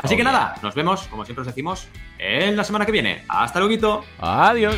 [SPEAKER 1] Así que nada, nos vemos, como siempre os decimos, en la semana que viene. Hasta luego.
[SPEAKER 2] Adiós.